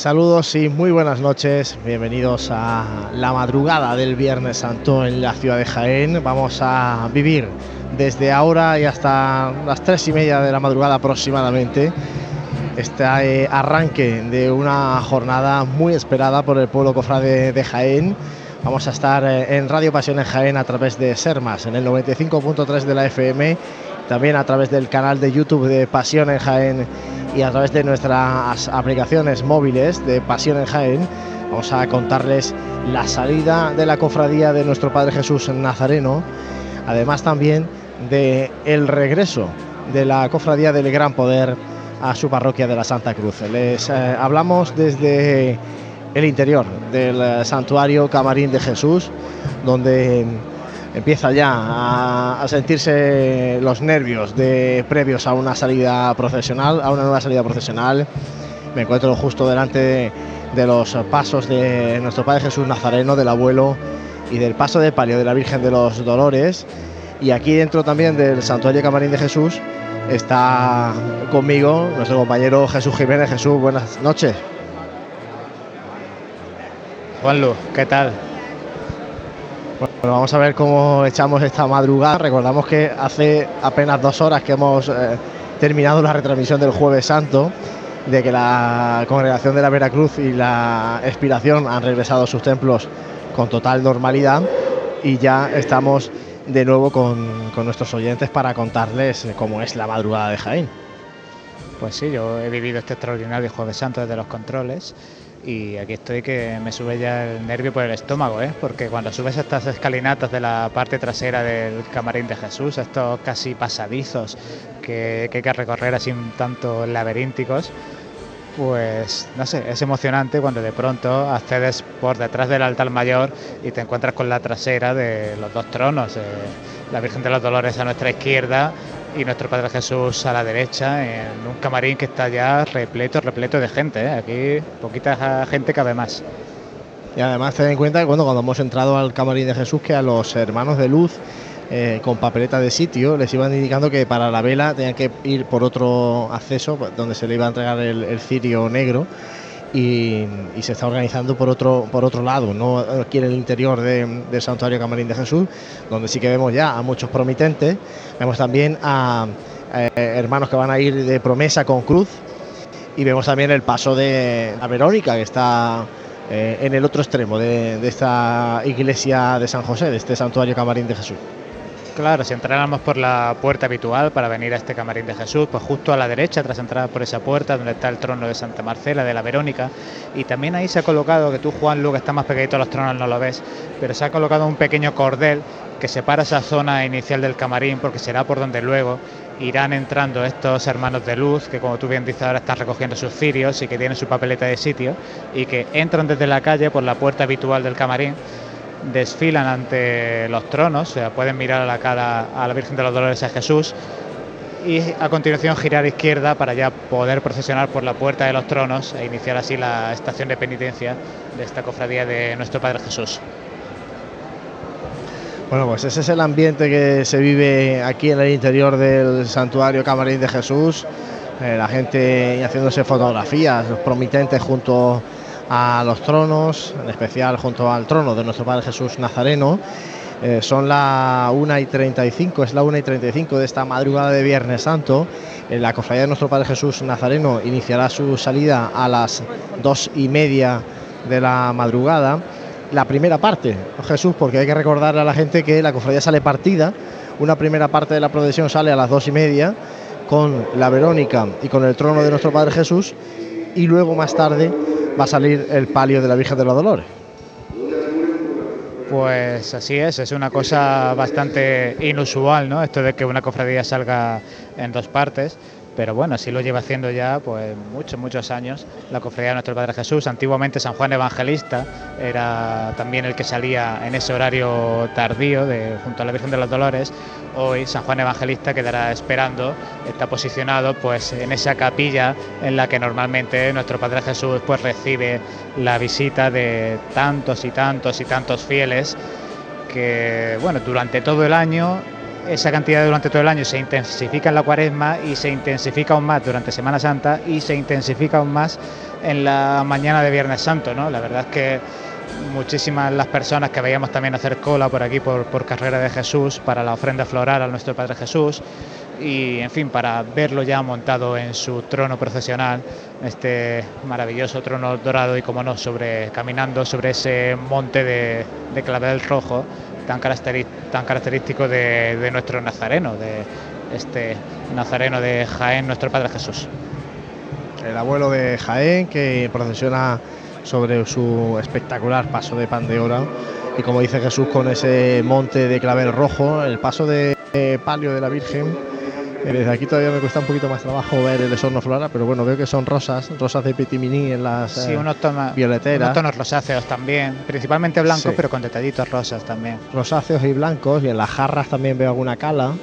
Saludos y muy buenas noches. Bienvenidos a la madrugada del Viernes Santo en la ciudad de Jaén. Vamos a vivir desde ahora y hasta las tres y media de la madrugada aproximadamente este eh, arranque de una jornada muy esperada por el pueblo cofrade de Jaén. Vamos a estar eh, en Radio Pasión en Jaén a través de Sermas, en el 95.3 de la FM, también a través del canal de YouTube de Pasión en Jaén y a través de nuestras aplicaciones móviles de Pasión en Jaén. Vamos a contarles la salida de la cofradía de nuestro Padre Jesús Nazareno, además también de el regreso de la cofradía del Gran Poder a su parroquia de la Santa Cruz. Les eh, hablamos desde el interior del eh, santuario Camarín de Jesús, donde empieza ya a, sentirse los nervios de previos a una salida procesional, a una nueva salida procesional. Me encuentro justo delante de, los pasos de nuestro Padre Jesús Nazareno, del abuelo y del paso de palio de la Virgen de los Dolores. Y aquí dentro también del Santuario Camarín de Jesús está conmigo nuestro compañero Jesús Jiménez. Jesús, buenas noches. Juanlu, ¿qué tal? Bueno, vamos a ver cómo echamos esta madrugada. Recordamos que hace apenas dos horas que hemos eh, terminado la retransmisión del Jueves Santo, de que la congregación de la Veracruz y la Expiración han regresado a sus templos con total normalidad y ya estamos de nuevo con, con nuestros oyentes para contarles cómo es la madrugada de Jaén. Pues sí, yo he vivido este extraordinario Jueves Santo desde los controles y aquí estoy que me sube ya el nervio por el estómago, ¿eh? porque cuando subes estas escalinatas de la parte trasera del camarín de Jesús, estos casi pasadizos que, que hay que recorrer así un tanto laberínticos, pues no sé, es emocionante cuando de pronto accedes por detrás del altar mayor y te encuentras con la trasera de los dos tronos, eh, la Virgen de los Dolores a nuestra izquierda y nuestro Padre Jesús a la derecha, en un camarín que está ya repleto, repleto de gente. ¿eh? Aquí poquita gente cabe más. Y además ten en cuenta que cuando hemos entrado al camarín de Jesús, que a los hermanos de luz eh, con papeleta de sitio les iban indicando que para la vela tenían que ir por otro acceso donde se le iba a entregar el cirio negro y, se está organizando por otro, por otro lado, no aquí en el interior del Santuario Camarín de Jesús, donde sí que vemos ya a muchos promitentes, vemos también a, hermanos que van a ir de promesa con cruz. Y vemos también el paso de la Verónica que está eh, en el otro extremo de esta iglesia de San José, de este Santuario Camarín de Jesús. Claro, si entráramos por la puerta habitual para venir a este camarín de Jesús, pues justo a la derecha, tras entrar por esa puerta donde está el trono de Santa Marcela, de la Verónica, y también ahí se ha colocado, que tú Juan Lu, que está más pegadito a los tronos no lo ves, pero se ha colocado un pequeño cordel que separa esa zona inicial del camarín, porque será por donde luego irán entrando estos hermanos de luz, que como tú bien dices ahora están recogiendo sus cirios y que tienen su papeleta de sitio, y que entran desde la calle por la puerta habitual del camarín desfilan ante los tronos, o sea, pueden mirar a la cara a la Virgen de los Dolores a Jesús y a continuación girar a izquierda para ya poder procesionar por la puerta de los tronos e iniciar así la estación de penitencia de esta cofradía de nuestro Padre Jesús. Bueno, pues ese es el ambiente que se vive aquí en el interior del santuario Camarín de Jesús. Eh, la gente haciéndose fotografías, los promitentes junto a los tronos, en especial junto al trono de nuestro Padre Jesús Nazareno. Eh, son la 1 y 35, es la 1 y 35 de esta madrugada de Viernes Santo. Eh, la cofradía de nuestro Padre Jesús Nazareno iniciará su salida a las 2 y media de la madrugada. La primera parte, Jesús, porque hay que recordar a la gente que la cofradía sale partida. Una primera parte de la procesión sale a las 2 y media con la Verónica y con el trono de nuestro Padre Jesús. Y luego más tarde va a salir el palio de la Virgen de los Dolores. Pues así es, es una cosa bastante inusual, ¿no? Esto de que una cofradía salga en dos partes pero bueno, así lo lleva haciendo ya pues muchos, muchos años la cofradía de nuestro Padre Jesús. Antiguamente San Juan Evangelista era también el que salía en ese horario tardío de, junto a la Virgen de los Dolores. Hoy San Juan Evangelista quedará esperando, está posicionado pues en esa capilla en la que normalmente nuestro Padre Jesús pues recibe la visita de tantos y tantos y tantos fieles que bueno, durante todo el año esa cantidad durante todo el año se intensifica en la cuaresma y se intensifica aún más durante Semana Santa y se intensifica aún más en la mañana de Viernes Santo, ¿no? La verdad es que muchísimas las personas que veíamos también hacer cola por aquí por, Carrera de Jesús para la ofrenda floral a nuestro Padre Jesús. Y en fin para verlo ya montado en su trono procesional este maravilloso trono dorado y como no sobre caminando sobre ese monte de, de clavel rojo tan, tan característico de, de nuestro nazareno de este nazareno de Jaén nuestro Padre Jesús. El abuelo de Jaén que procesiona sobre su espectacular paso de pan de hora y como dice Jesús con ese monte de clavel rojo, el paso de palio de la Virgen. Eh, desde aquí todavía me cuesta un poquito más trabajo ver el esorno flora, pero bueno, veo que son rosas, rosas de pitiminí en las sí, unos tonos, violeteras. Unos tonos rosáceos también, principalmente blancos, sí. pero con detallitos rosas también. Rosáceos y blancos, y en las jarras también veo alguna cala.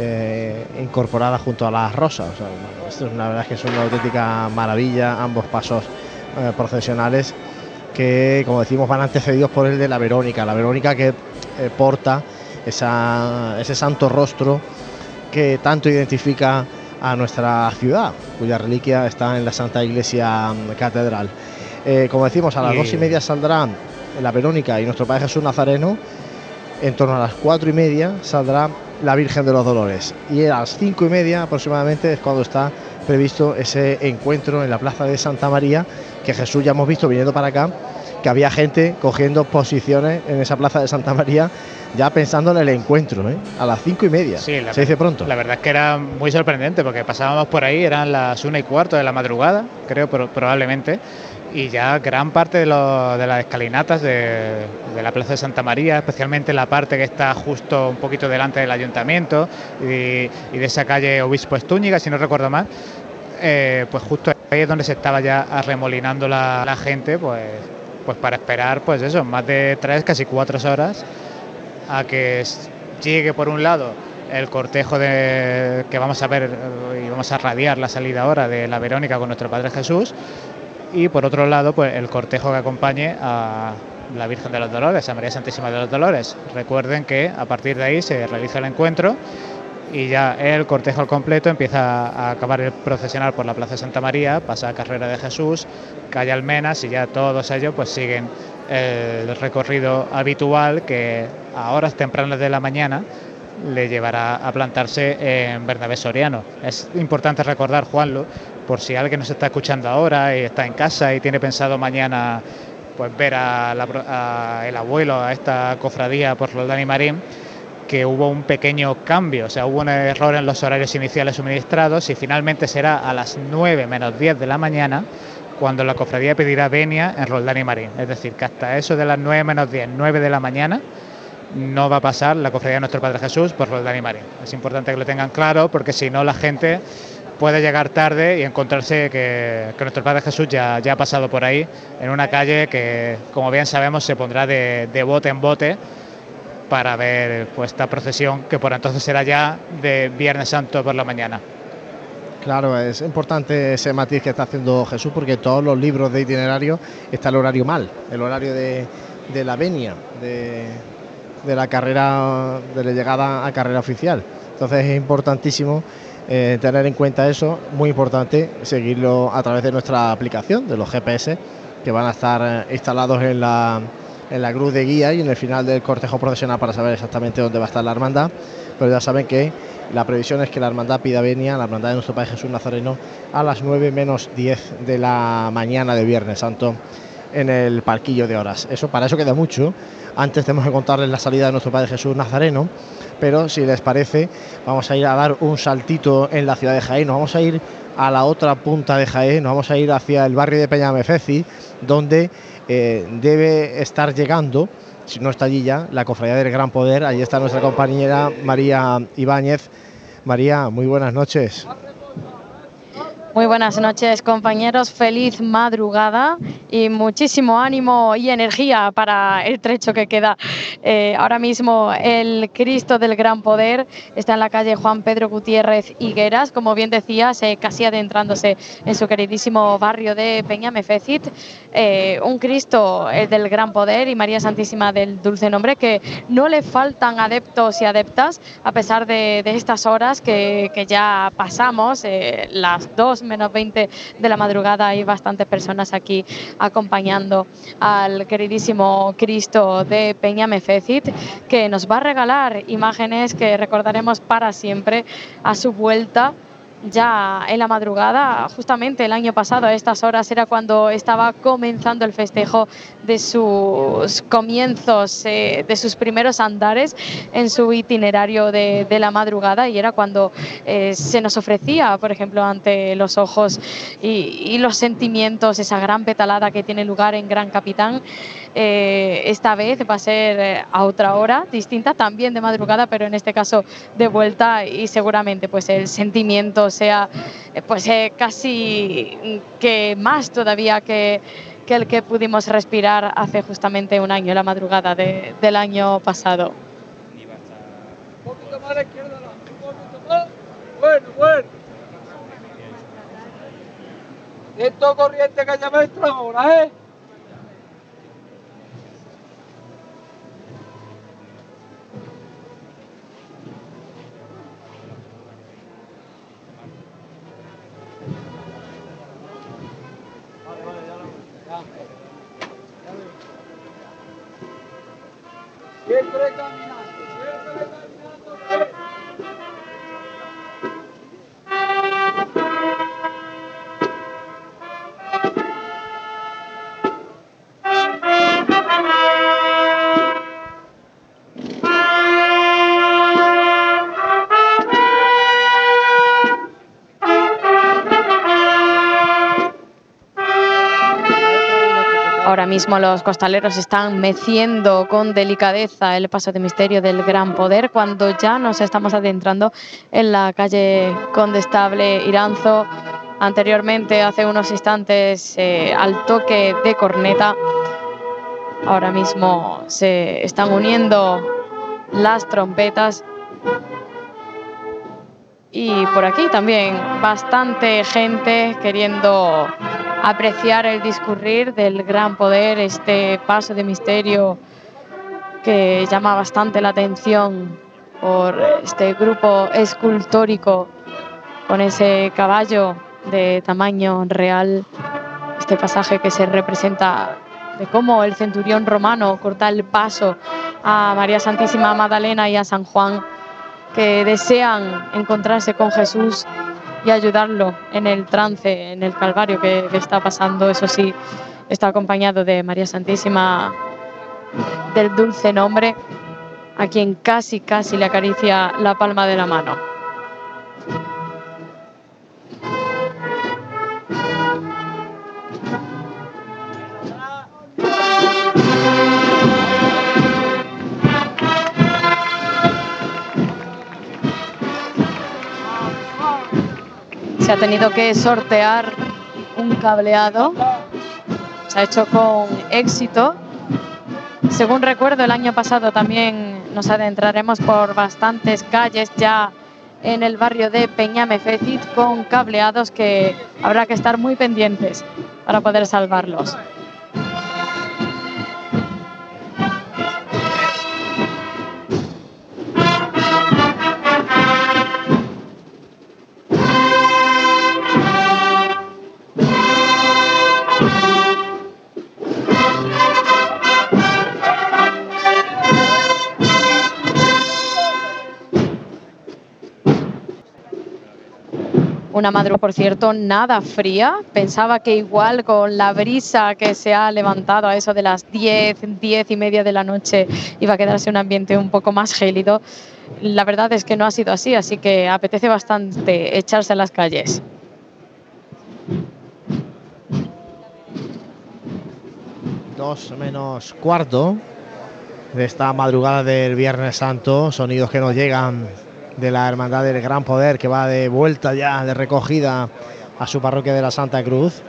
Eh, incorporada junto a las rosas. O sea, bueno, esto es una verdad es que es una auténtica maravilla, ambos pasos eh, procesionales que, como decimos, van antecedidos por el de la Verónica. La Verónica que eh, porta esa, ese santo rostro que tanto identifica a nuestra ciudad, cuya reliquia está en la Santa Iglesia mm, Catedral. Eh, como decimos, a las dos y media saldrán la Verónica y nuestro Padre Jesús Nazareno. En torno a las cuatro y media saldrá la Virgen de los Dolores. Y a las cinco y media aproximadamente es cuando está previsto ese encuentro en la Plaza de Santa María, que Jesús ya hemos visto viniendo para acá, que había gente cogiendo posiciones en esa Plaza de Santa María ya pensando en el encuentro, ¿eh? a las cinco y media. Sí, se dice pronto. La verdad es que era muy sorprendente porque pasábamos por ahí, eran las una y cuarto de la madrugada, creo probablemente, y ya gran parte de, lo, de las escalinatas de, de, la Plaza de Santa María, especialmente la parte que está justo un poquito delante del ayuntamiento y, y de esa calle Obispo Estúñiga, si no recuerdo mal, eh, pues justo es donde se estaba ya arremolinando la, la gente, pues, pues para esperar, pues eso, más de tres, casi cuatro horas a que llegue por un lado el cortejo de, que vamos a ver y vamos a radiar la salida ahora de la Verónica con nuestro Padre Jesús y por otro lado pues el cortejo que acompañe a la Virgen de los Dolores, a María Santísima de los Dolores. Recuerden que a partir de ahí se realiza el encuentro y ya el cortejo al completo empieza a acabar el procesional por la Plaza Santa María, pasa a Carrera de Jesús, calle Almenas y ya todos ellos pues siguen el recorrido habitual que a horas tempranas de la mañana le llevará a plantarse en Bernabé Soriano. Es importante recordar, Juanlo, por si alguien nos está escuchando ahora y está en casa y tiene pensado mañana pues ver a, la, a el abuelo a esta cofradía por Roldán y Marín, que hubo un pequeño cambio, o sea, hubo un error en los horarios iniciales suministrados y finalmente será a las 9 menos 10 de la mañana cuando la cofradía pedirá venia en Roldán y Marín. Es decir, que hasta eso de las 9 menos 10, 9 de la mañana, no va a pasar la cofradía de nuestro Padre Jesús por Roldán y Marín. Es importante que lo tengan claro porque si no la gente puede llegar tarde y encontrarse que, nuestro Padre Jesús ya, ya, ha pasado por ahí, en una calle que, como bien sabemos, se pondrá de bote en bote para ver pues, esta procesión que por entonces será ya de Viernes Santo por la mañana. Claro, es importante ese matiz que está haciendo Jesús porque todos los libros de itinerario está el horario mal, el horario de, la venia, de, de, la carrera, de la llegada a carrera oficial. Entonces es importantísimo eh, tener en cuenta eso, muy importante seguirlo a través de nuestra aplicación, de los GPS, que van a estar eh, instalados en la, en la cruz de guía y en el final del cortejo profesional para saber exactamente dónde va a estar la hermandad. Pero ya saben que la previsión es que la hermandad pida venia, la hermandad de nuestro Padre Jesús Nazareno, a las 9 menos 10 de la mañana de Viernes Santo en el parquillo de horas. Eso para eso queda mucho. Antes tenemos que contarles la salida de nuestro Padre Jesús Nazareno, pero si les parece, vamos a ir a dar un saltito en la ciudad de Jaén. Nos vamos a ir a la otra punta de Jaén, nos vamos a ir hacia el barrio de Peñamefeci, donde eh, debe estar llegando, si no está allí ya, la cofradía del Gran Poder. Allí está nuestra compañera María Ibáñez. María, muy buenas noches. Muy buenas noches compañeros, feliz madrugada y muchísimo ánimo y energía para el trecho que queda. Eh, ahora mismo el Cristo del Gran Poder está en la calle Juan Pedro Gutiérrez Higueras, como bien decías, eh, casi adentrándose en su queridísimo barrio de Peñamefecit. Eh, un Cristo el del Gran Poder y María Santísima del Dulce Nombre que no le faltan adeptos y adeptas a pesar de, estas horas que, que ya pasamos, las dos menos 20 de la madrugada hay bastantes personas aquí acompañando al queridísimo Cristo de Peña Mefecit, que nos va a regalar imágenes que recordaremos para siempre a su vuelta ya en la madrugada, justamente el año pasado a estas horas era cuando estaba comenzando el festejo de sus comienzos, eh, de sus primeros andares en su itinerario de, la madrugada y era cuando eh, se nos ofrecía, por ejemplo, ante los ojos y, los sentimientos, esa gran petalada que tiene lugar en Gran Capitán. Eh, esta vez va a ser a otra hora distinta, también de madrugada, pero en este caso de vuelta y seguramente pues el sentimiento sea eh, pues eh, casi que más todavía que, que, el que pudimos respirar hace justamente un año, la madrugada de, del año pasado. Bueno, bueno. Corriente caña maestra ahora, ¿eh? Siempre caminando, mismo los costaleros están meciendo con delicadeza el paso de misterio del gran poder cuando ya nos estamos adentrando en la calle Condestable Iranzo. Anteriormente, hace unos instantes, eh, al toque de corneta, ahora mismo se están uniendo las trompetas y por aquí también bastante gente queriendo apreciar el discurrir del gran poder, este paso de misterio que llama bastante la atención por este grupo escultórico con ese caballo de tamaño real, este pasaje que se representa de cómo el centurión romano corta el paso a María Santísima Magdalena y a San Juan, que desean encontrarse con Jesús y ayudarlo en el trance, en el calvario que, está pasando. Eso sí, está acompañado de María Santísima del Dulce Nombre, a quien casi, casi le acaricia la palma de la mano. Se ha tenido que sortear un cableado. Se ha hecho con éxito. Según recuerdo, el año pasado también nos adentraremos por bastantes calles ya en el barrio de Peñamefecit con cableados que habrá que estar muy pendientes para poder salvarlos. Una madrugada, por cierto, nada fría. Pensaba que igual con la brisa que se ha levantado a eso de las 10, 10 y media de la noche iba a quedarse un ambiente un poco más gélido. La verdad es que no ha sido así, así que apetece bastante echarse a las calles. Dos menos cuarto de esta madrugada del Viernes Santo, sonidos que nos llegan de la Hermandad del Gran Poder que va de vuelta ya de recogida a su parroquia de la Santa Cruz.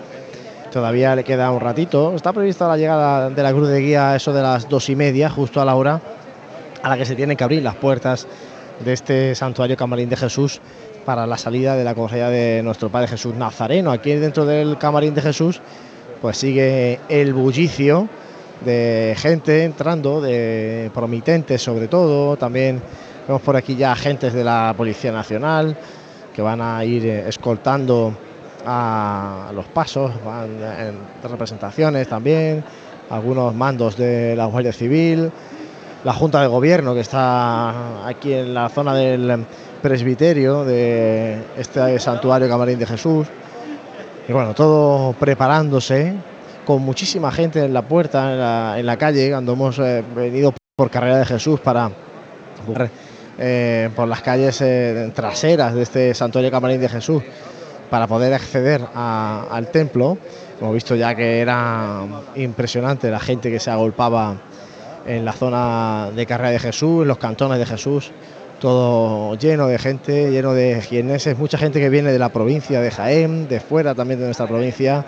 Todavía le queda un ratito. Está prevista la llegada de la cruz de guía eso de las dos y media, justo a la hora a la que se tienen que abrir las puertas de este santuario Camarín de Jesús para la salida de la cofradía de nuestro Padre Jesús Nazareno. Aquí dentro del Camarín de Jesús, pues sigue el bullicio de gente entrando, de promitentes sobre todo. También vemos por aquí ya agentes de la Policía Nacional que van a ir eh, escoltando a los pasos, van en representaciones también, algunos mandos de la Guardia Civil, la Junta de Gobierno que está aquí en la zona del presbiterio de este santuario Camarín de Jesús. Y bueno, todo preparándose con muchísima gente en la puerta, en la, calle, cuando hemos eh, venido por carrera de Jesús para eh, por las calles eh, traseras de este santuario Camarín de Jesús para poder acceder al templo. Hemos visto ya que era impresionante la gente que se agolpaba en la zona de Carrera de Jesús, en los cantones de Jesús, todo lleno de gente, lleno de quienes mucha gente que viene de la provincia de Jaén, de fuera también de nuestra provincia,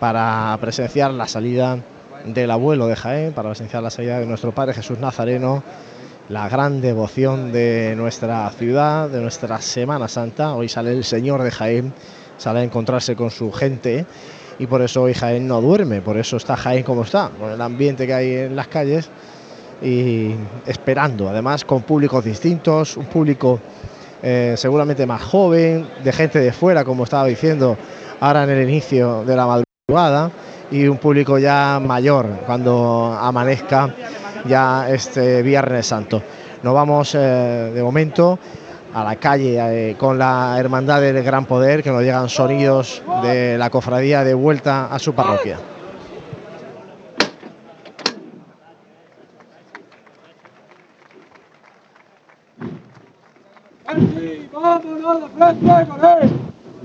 para presenciar la salida del abuelo de Jaén, para presenciar la salida de nuestro Padre Jesús Nazareno, la gran devoción de nuestra ciudad, de nuestra Semana Santa. Hoy sale el Señor de Jaén, sale a encontrarse con su gente y por eso hoy Jaén no duerme, por eso está Jaén como está, con el ambiente que hay en las calles y esperando, además con públicos distintos, un público eh, seguramente más joven, de gente de fuera, como estaba diciendo ahora en el inicio de la madrugada, y un público ya mayor cuando amanezca ya este Viernes Santo. Nos vamos eh, de momento a la calle eh, con la Hermandad del Gran Poder, que nos llegan sonidos de la cofradía de vuelta a su parroquia.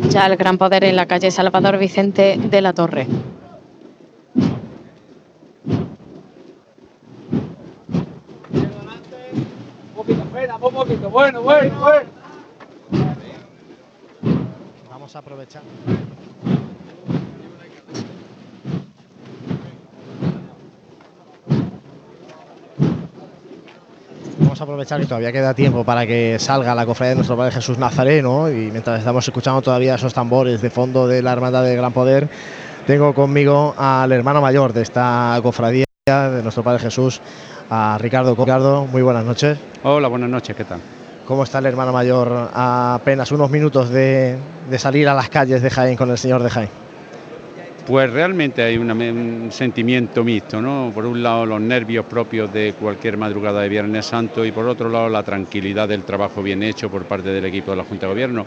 Ya el Gran Poder en la calle Salvador Vicente de la Torre. Bueno. Vamos a aprovechar. Vamos a aprovechar que todavía queda tiempo para que salga la cofradía de nuestro Padre Jesús Nazareno y mientras estamos escuchando todavía esos tambores de fondo de la Hermandad del Gran Poder, tengo conmigo al hermano mayor de esta cofradía de nuestro Padre Jesús, a Ricardo. Ricardo, muy buenas noches. Hola, buenas noches, ¿qué tal? ¿Cómo está el hermano mayor a apenas unos minutos de, salir a las calles de Jaén con el señor de Jaén? Pues realmente hay un sentimiento mixto, ¿no? Por un lado los nervios propios de cualquier madrugada de Viernes Santo y por otro lado la tranquilidad del trabajo bien hecho por parte del equipo de la Junta de Gobierno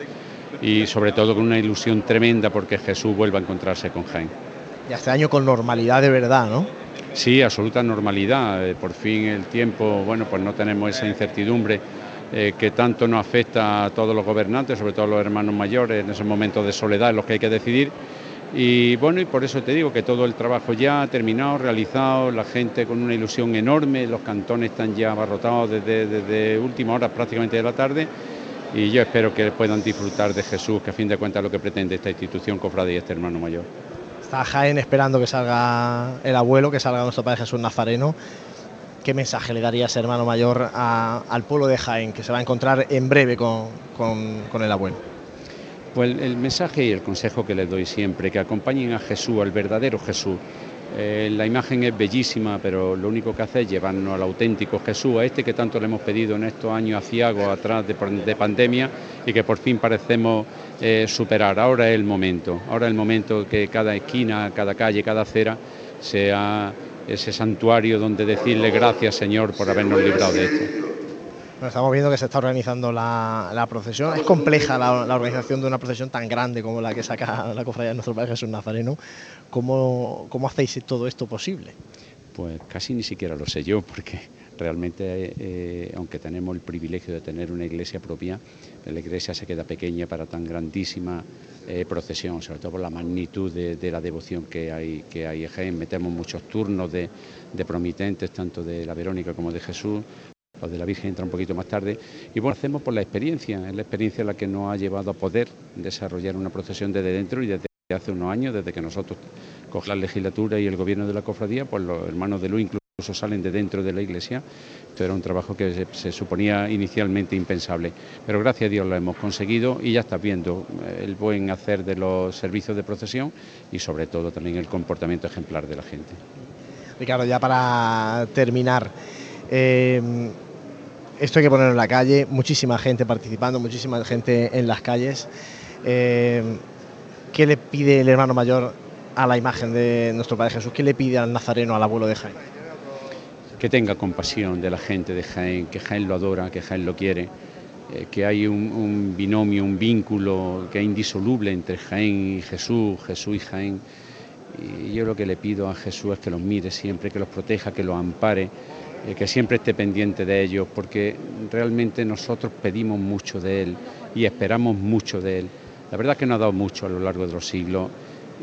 y sobre todo con una ilusión tremenda porque Jesús vuelva a encontrarse con Jaén. Y este año con normalidad de verdad, ¿no? Sí, absoluta normalidad. Eh, por fin el tiempo, bueno, pues no tenemos esa incertidumbre eh, que tanto nos afecta a todos los gobernantes, sobre todo a los hermanos mayores, en esos momentos de soledad en los que hay que decidir. Y bueno, y por eso te digo que todo el trabajo ya ha terminado, realizado, la gente con una ilusión enorme, los cantones están ya abarrotados desde, desde última hora prácticamente de la tarde y yo espero que puedan disfrutar de Jesús, que a fin de cuentas es lo que pretende esta institución cofradía y este hermano mayor. Está Jaén esperando que salga el abuelo, que salga nuestro Padre Jesús Nazareno. ¿Qué mensaje le darías, hermano mayor, al pueblo de Jaén, que se va a encontrar en breve con, el abuelo? Pues el mensaje y el consejo que les doy siempre, que acompañen a Jesús, al verdadero Jesús, eh, la imagen es bellísima, pero lo único que hace es llevarnos al auténtico Jesús, a este que tanto le hemos pedido en estos años aciagos atrás de, pandemia y que por fin parecemos eh, superar. Ahora es el momento, ahora es el momento que cada esquina, cada calle, cada acera sea ese santuario donde decirle gracias Señor por habernos librado de esto estamos viendo que se está organizando la, procesión. Es compleja la, organización de una procesión tan grande como la que saca la cofradía de nuestro Padre Jesús Nazareno. ¿Cómo, ¿Cómo hacéis todo esto posible? Pues casi ni siquiera lo sé yo, porque realmente, eh, aunque tenemos el privilegio de tener una iglesia propia, la iglesia se queda pequeña para tan grandísima eh, procesión, sobre todo por la magnitud de, la devoción que hay, que hay en Metemos muchos turnos de, de promitentes, tanto de la Verónica como de Jesús, o de la Virgen entra un poquito más tarde. Y bueno, hacemos por la experiencia, es la experiencia la que nos ha llevado a poder desarrollar una procesión desde dentro y desde hace unos años, desde que nosotros cogemos la legislatura y el gobierno de la cofradía, pues los hermanos de luz incluso salen de dentro de la iglesia. Esto era un trabajo que se, suponía inicialmente impensable. Pero gracias a Dios lo hemos conseguido y ya está viendo eh, el buen hacer de los servicios de procesión y sobre todo también el comportamiento ejemplar de la gente. Ricardo, ya para terminar, eh, esto hay que ponerlo en la calle, muchísima gente participando, muchísima gente en las calles. Eh, ¿Qué le pide el hermano mayor a la imagen de nuestro Padre Jesús? ¿Qué le pide al nazareno, al abuelo de Jaén? Que tenga compasión de la gente de Jaén, que Jaén lo adora, que Jaén lo quiere, eh, que hay un, binomio, un vínculo que es indisoluble entre Jaén y Jesús, Jesús y Jaén. Y yo lo que le pido a Jesús es que los mire siempre, que los proteja, que los ampare eh, que siempre esté pendiente de ellos, porque realmente nosotros pedimos mucho de Él y esperamos mucho de Él. La verdad es que nos ha dado mucho a lo largo de los siglos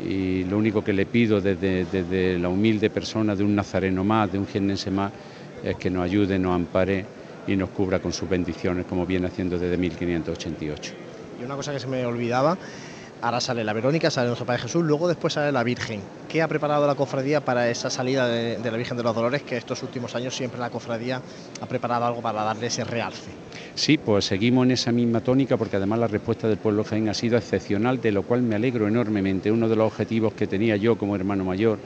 y lo único que le pido desde, la humilde persona de un nazareno más, de un jiennense más, es que nos ayude, nos ampare y nos cubra con sus bendiciones como viene haciendo desde 1588. Y una cosa que se me olvidaba, Ahora sale la Verónica, sale nuestro Padre Jesús, luego después sale la Virgen. ¿Qué ha preparado la cofradía para esa salida de, la Virgen de los Dolores? Que estos últimos años siempre la cofradía ha preparado algo para darle ese realce. Sí, pues seguimos en esa misma tónica porque además la respuesta del pueblo Jaén ha sido excepcional, de lo cual me alegro enormemente. Uno de los objetivos que tenía yo como hermano mayor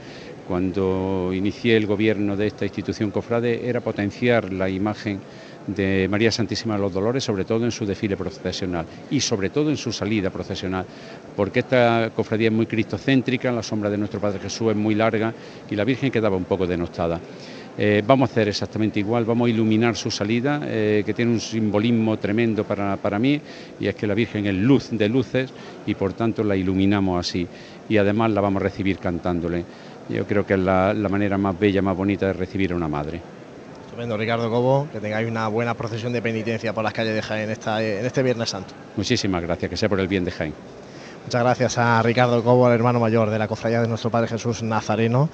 cuando inicié el gobierno de esta institución cofrade era potenciar la imagen de María Santísima de los Dolores, sobre todo en su desfile procesional y sobre todo en su salida procesional, porque esta cofradía es muy cristocéntrica, la sombra de nuestro Padre Jesús es muy larga y la Virgen quedaba un poco denostada. Eh, vamos a hacer exactamente igual, vamos a iluminar su salida, eh, que tiene un simbolismo tremendo para, para, mí, y es que la Virgen es luz de luces y por tanto la iluminamos así. Y además la vamos a recibir cantándole. Yo creo que es la, la manera más bella, más bonita de recibir a una madre. Ricardo Cobo, que tengáis una buena procesión de penitencia por las calles de Jaén en este Viernes Santo. Muchísimas gracias, que sea por el bien de Jaén. Muchas gracias a Ricardo Cobo, el hermano mayor de la cofradía de nuestro Padre Jesús Nazareno.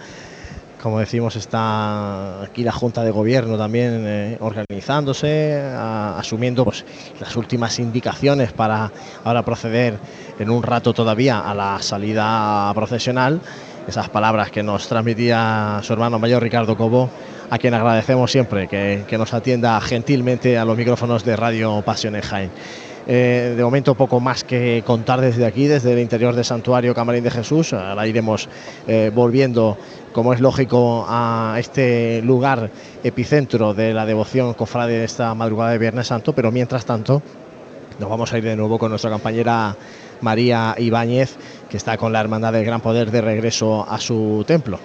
Como decimos, está aquí la Junta de Gobierno también eh, organizándose, asumiendo pues, las últimas indicaciones para ahora proceder en un rato todavía a la salida procesional. Esas palabras que nos transmitía su hermano mayor Ricardo Cobo a quien agradecemos siempre que, nos atienda gentilmente a los micrófonos de Radio Pasión en. Eh, de momento poco más que contar desde aquí, desde el interior del santuario Camarín de Jesús. Ahora iremos eh, volviendo, como es lógico, a este lugar epicentro de la devoción cofrade de esta madrugada de Viernes Santo, pero mientras tanto nos vamos a ir de nuevo con nuestra compañera María Ibáñez, que está con la Hermandad del Gran Poder de regreso a su templo.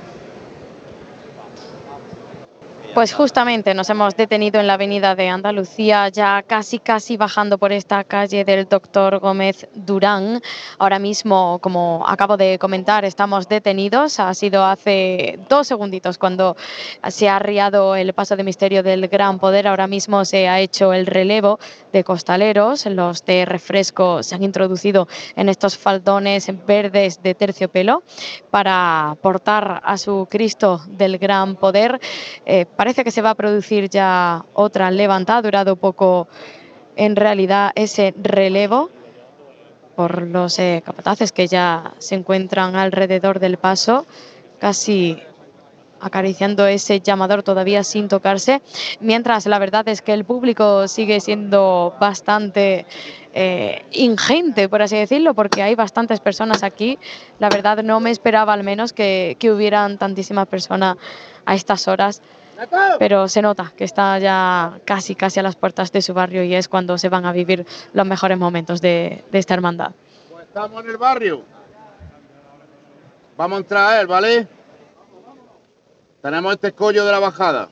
Pues justamente nos hemos detenido en la avenida de Andalucía, ya casi casi bajando por esta calle del doctor Gómez Durán. Ahora mismo, como acabo de comentar, estamos detenidos. Ha sido hace dos segunditos cuando se ha arriado el paso de misterio del Gran Poder. Ahora mismo se ha hecho el relevo de costaleros. Los de refresco se han introducido en estos faldones verdes de terciopelo para portar a su Cristo del Gran Poder. Eh, parece que se va a producir ya otra levantada, ha durado poco en realidad ese relevo por los eh, capataces que ya se encuentran alrededor del paso, casi acariciando ese llamador todavía sin tocarse, mientras la verdad es que el público sigue siendo bastante eh, ingente, por así decirlo, porque hay bastantes personas aquí. La verdad no me esperaba al menos que, que hubieran tantísimas personas a estas horas pero se nota que está ya casi, casi a las puertas de su barrio y es cuando se van a vivir los mejores momentos de, esta hermandad. Pues estamos en el barrio. Vamos a entrar a él, ¿vale? Tenemos este escollo de la bajada.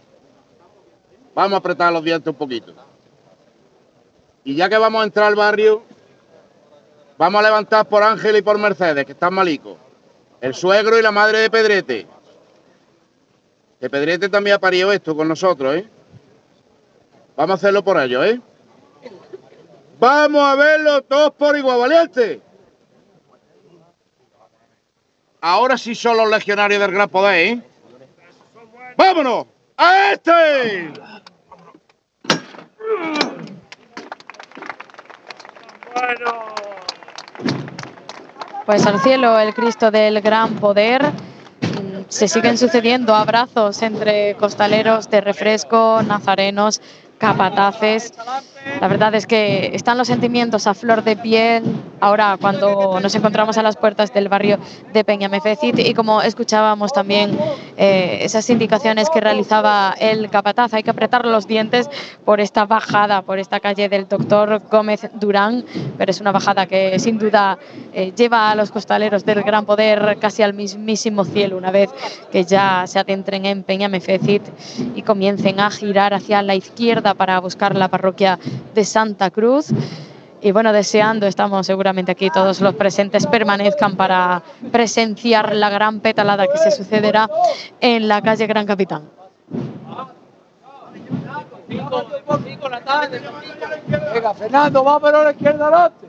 Vamos a apretar los dientes un poquito. Y ya que vamos a entrar al barrio, vamos a levantar por Ángel y por Mercedes, que están malicos. El suegro y la madre de Pedrete. Que también ha parido esto con nosotros, ¿eh? Vamos a hacerlo por ellos, ¿eh? Vamos a verlo todos por igual, valiente. Ahora sí son los legionarios del gran poder, ¿eh? ¡Vámonos! ¡A este! Pues al cielo el Cristo del Gran Poder. Se siguen sucediendo abrazos entre costaleros de refresco, nazarenos, capataces. La verdad es que están los sentimientos a flor de piel ahora cuando nos encontramos a las puertas del barrio de Peñamefecit y como escuchábamos también eh, esas indicaciones que realizaba el capataz, hay que apretar los dientes por esta bajada, por esta calle del doctor Gómez Durán, pero es una bajada que sin duda eh, lleva a los costaleros del gran poder casi al mismísimo cielo una vez que ya se adentren en Peñamefecit y comiencen a girar hacia la izquierda para buscar la parroquia de Santa Cruz. Y bueno, deseando, estamos seguramente aquí todos los presentes permanezcan para presenciar la gran petalada que se sucederá en la calle Gran Capitán. Venga, Fernando, a la izquierda adelante.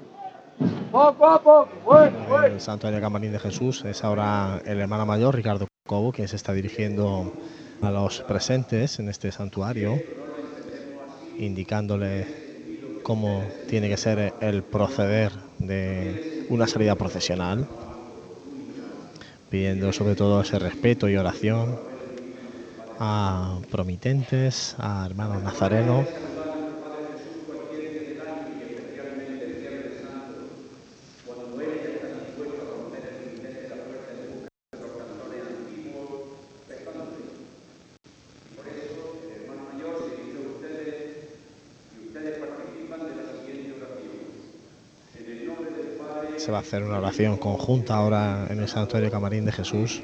Poco a poco, bueno, bueno. El santuario Camarín de Jesús es ahora el hermano mayor, Ricardo Cobo, quien se está dirigiendo a los presentes en este santuario, indicándole cómo tiene que ser el proceder de una salida procesional, pidiendo sobre todo ese respeto y oración a promitentes, a hermanos nazarenos. Se va a hacer una oración conjunta ahora en el Santuario Camarín de Jesús.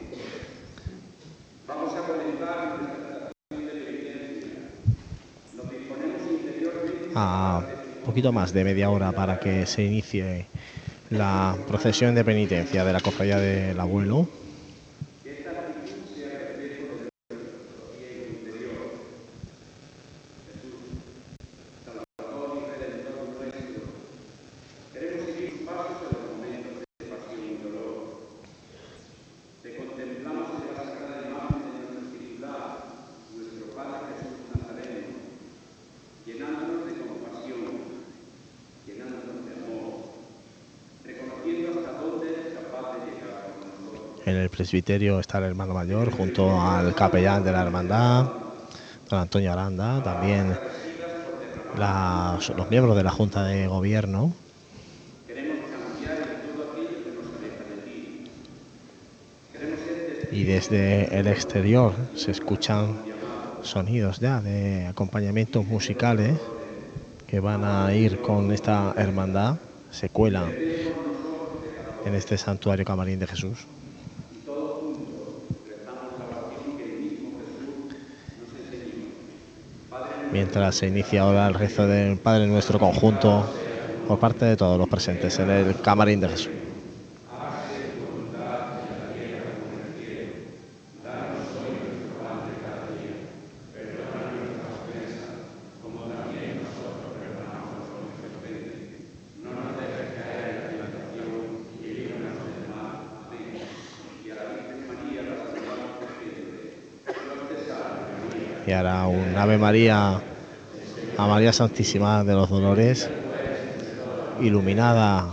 A poquito más de media hora para que se inicie la procesión de penitencia de la cofradía del abuelo. En el presbiterio está el hermano mayor junto al capellán de la hermandad, don Antonio Aranda, también los miembros de la Junta de Gobierno. Y desde el exterior se escuchan sonidos ya de acompañamientos musicales que van a ir con esta hermandad, se cuelan en este santuario camarín de Jesús. Mientras se inicia ahora el rezo del Padre Nuestro conjunto por parte de todos los presentes en el camarín de Jesús. Y ahora un María a María Santísima de los Dolores, iluminada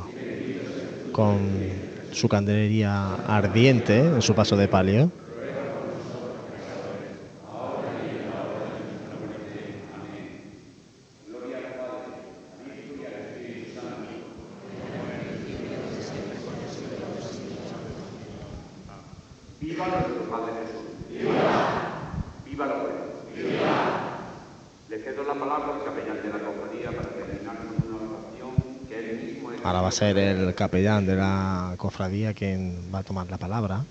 con su candelería ardiente en su paso de palio. Viva nuestro Padre Jesús. Viva. Viva la buena. Viva. Le cedo la palabra al capellán de la cofradía para terminar con una oración que él mismo es. Ahora va a ser el capellán de la cofradía quien va a tomar la palabra.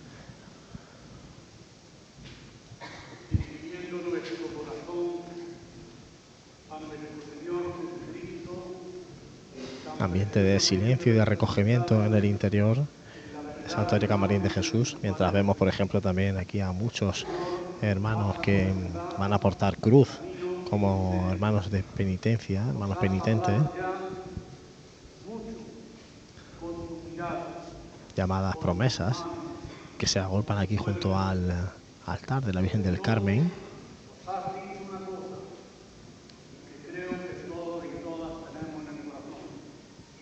Ambiente de silencio y de recogimiento en el interior del Santuario Camarín de Jesús. Mientras vemos, por ejemplo, también aquí a muchos hermanos que van a portar cruz como hermanos de penitencia, hermanos penitentes. Llamadas promesas que se agolpan aquí junto al altar de la Virgen del Carmen. creo que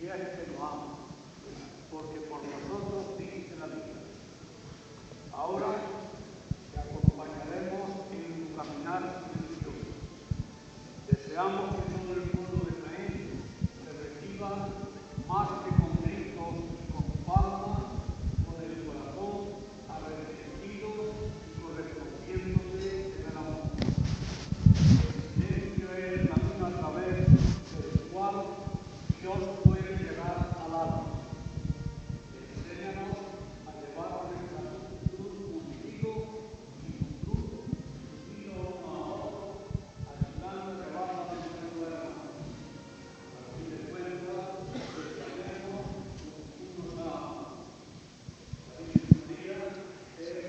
saber que lo ama, porque por nosotros diste la vida. Ahora te acompañaremos en tu caminar silencioso. Deseamos que todo el pueblo de Jaén te reciba más que con gritos y con palmas, con el corazón arrepentido y correspondiéndote en el amor. El silencio es el camino a través del cual Dios puede llegar al alma. Enséñanos a llevar nuestra cruz contigo y tu cruz unido uno a otro, ayudando a llevarla dentro de tu hermano. A fin de cuentas, desearemos unos a otros. La Virgen María es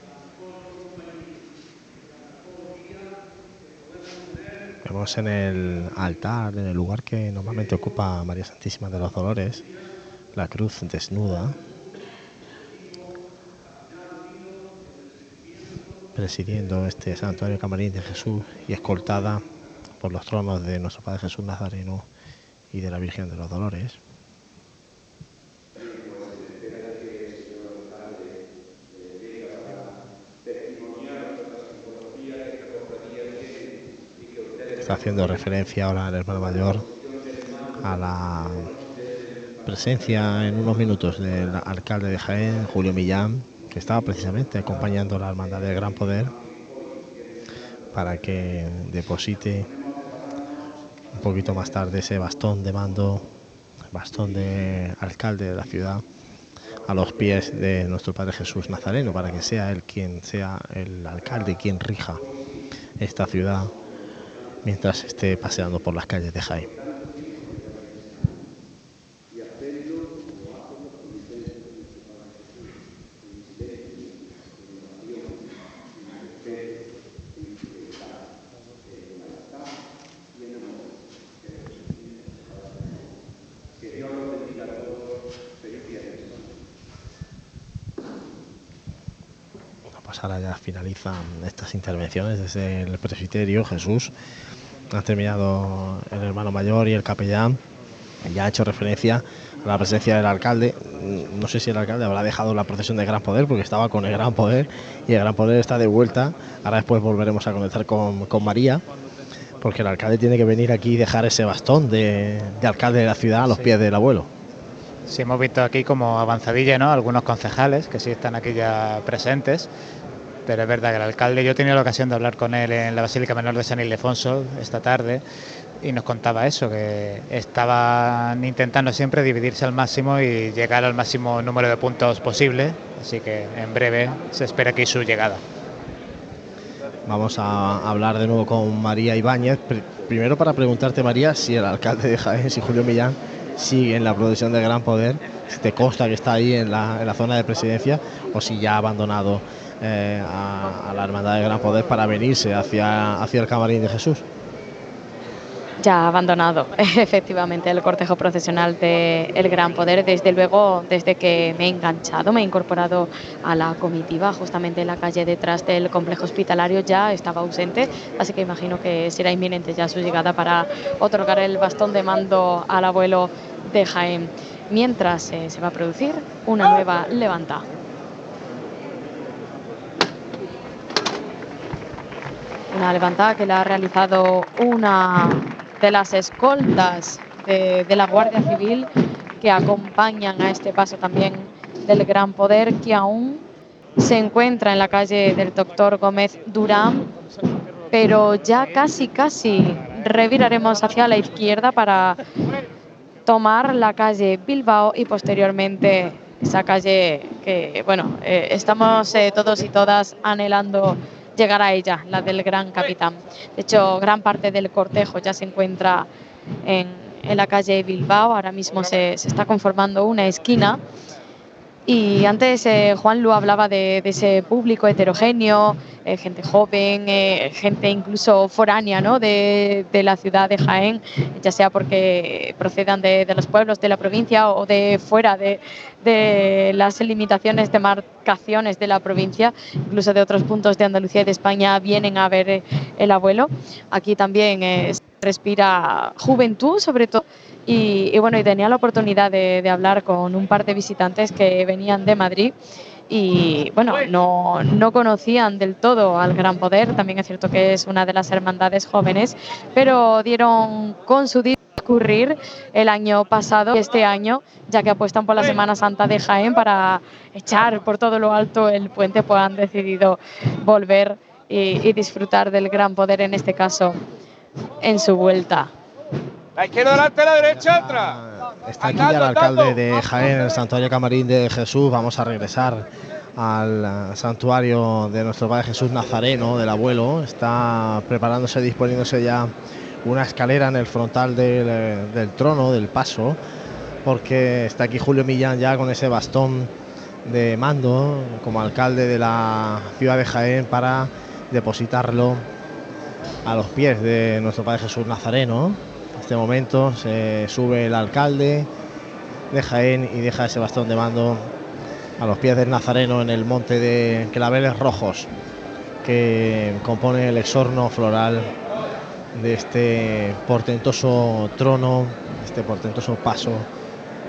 la mejor compañía, la mejor guía que podemos en el altar, en el lugar que normalmente ocupa María Santísima de los Dolores, la cruz desnuda, presidiendo este santuario camarín de Jesús y escoltada por los tronos de nuestro Padre Jesús Nazareno y de la Virgen de los Dolores. Está haciendo referencia ahora el hermano mayor a la presencia en unos minutos del alcalde de Jaén, Julio Millán, que estaba precisamente acompañando la Hermandad del Gran Poder para que deposite un poquito más tarde ese bastón de mando, bastón de alcalde de la ciudad a los pies de nuestro Padre Jesús Nazareno, para que sea él quien sea el alcalde quien rija esta ciudad mientras esté paseando por las calles de Jaén. Pues ahora ya finalizan estas intervenciones desde el presbiterio Jesús. Han terminado el hermano mayor y el capellán. Ya ha hecho referencia a la presencia del alcalde. Mm, No sé si el alcalde habrá dejado la procesión de Gran Poder porque estaba con el Gran Poder y el Gran Poder está de vuelta. Ahora después volveremos a conectar con, con María porque el alcalde tiene que venir aquí y dejar ese bastón de, de alcalde de la ciudad a los pies del abuelo. Sí, hemos visto aquí como avanzadilla, ¿no? Algunos concejales que sí están aquí ya presentes. Pero es verdad que el alcalde, yo he tenido la ocasión de hablar con él en la Basílica Menor de San Ildefonso esta tarde y nos contaba eso, que estaban intentando siempre dividirse al máximo y llegar al máximo número de puntos posible. Así que en breve se espera aquí su llegada. Vamos a hablar de nuevo con María Ibáñez. Pr- Primero para preguntarte, María, si el alcalde de Jaén, si Julio Millán, sigue en la producción de Gran Poder, si te consta que está ahí en la zona de presidencia o si ya ha abandonado eh, a, la Hermandad de Gran Poder para venirse hacia, hacia el Camarín de Jesús. ya ha abandonado efectivamente el cortejo procesional de El Gran Poder. Desde luego, desde que me he enganchado, me he incorporado a la comitiva, justamente en la calle detrás del complejo hospitalario ya estaba ausente, así que imagino que será inminente ya su llegada para otorgar el bastón de mando al abuelo de Jaén. Mientras eh, se va a producir una nueva levanta. Una levantada que la ha realizado una de las escoltas de, la Guardia Civil que acompañan a este paso también del Gran Poder que aún se encuentra en la calle del doctor Gómez Durán, pero ya casi, casi reviraremos hacia la izquierda para tomar la calle Bilbao y posteriormente esa calle que, bueno, eh, estamos eh, todos y todas anhelando llegar a ella, la del Gran Capitán. De hecho, gran parte del cortejo ya se encuentra en, en la calle Bilbao, ahora mismo se, se está conformando una esquina. Y antes eh, Juan Lu hablaba de, ese público heterogéneo, eh, gente joven, eh, gente incluso foránea ¿no? de, de la ciudad de Jaén, ya sea porque procedan de, los pueblos de la provincia o de fuera de, las limitaciones de marcaciones de la provincia, incluso de otros puntos de Andalucía y de España vienen a ver eh, el abuelo. Aquí también respira juventud, sobre todo Y, bueno, y tenía la oportunidad de, hablar con un par de visitantes que venían de Madrid y bueno, no, no, conocían del todo al Gran Poder, también es cierto que es una de las hermandades jóvenes, pero dieron con su discurrir el año pasado y este año, ya que apuestan por la Semana Santa de Jaén para echar por todo lo alto el puente, pues han decidido volver y disfrutar del Gran Poder, en este caso, en su vuelta. La izquierda delante, la derecha atrás. Está aquí ya el alcalde de Jaén, el santuario Camarín de Jesús. Vamos a regresar al eh, santuario de nuestro Padre Jesús Nazareno, del abuelo. Está preparándose, disponiéndose ya una escalera en el frontal del, eh, del trono, del paso, porque está aquí Julio Millán ya con ese bastón de mando como alcalde de la ciudad de Jaén para depositarlo a los pies de nuestro Padre Jesús Nazareno este momento se sube el alcalde de Jaén y deja ese bastón de mando a los pies del Nazareno en el monte de claveles rojos que compone el exorno floral de este portentoso trono, este portentoso paso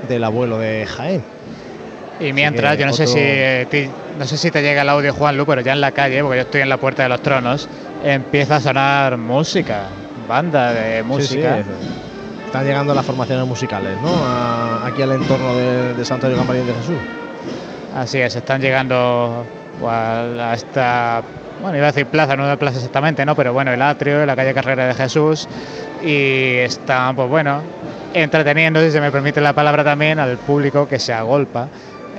del abuelo de Jaén. Y mientras, yo no sé si no sé si te llega el audio Juan Lu, pero ya en la calle, porque yo estoy en la puerta de los tronos, empieza a sonar música banda de música. Están llegando las formaciones musicales, ¿no? aquí al entorno de, de Santuario Camarín de Jesús. Así es, están llegando a esta, bueno, iba a decir plaza, no de plaza exactamente, ¿no? Pero bueno, el atrio, la calle Carrera de Jesús y están, pues bueno, entreteniendo, si se me permite la palabra también, al público que se agolpa.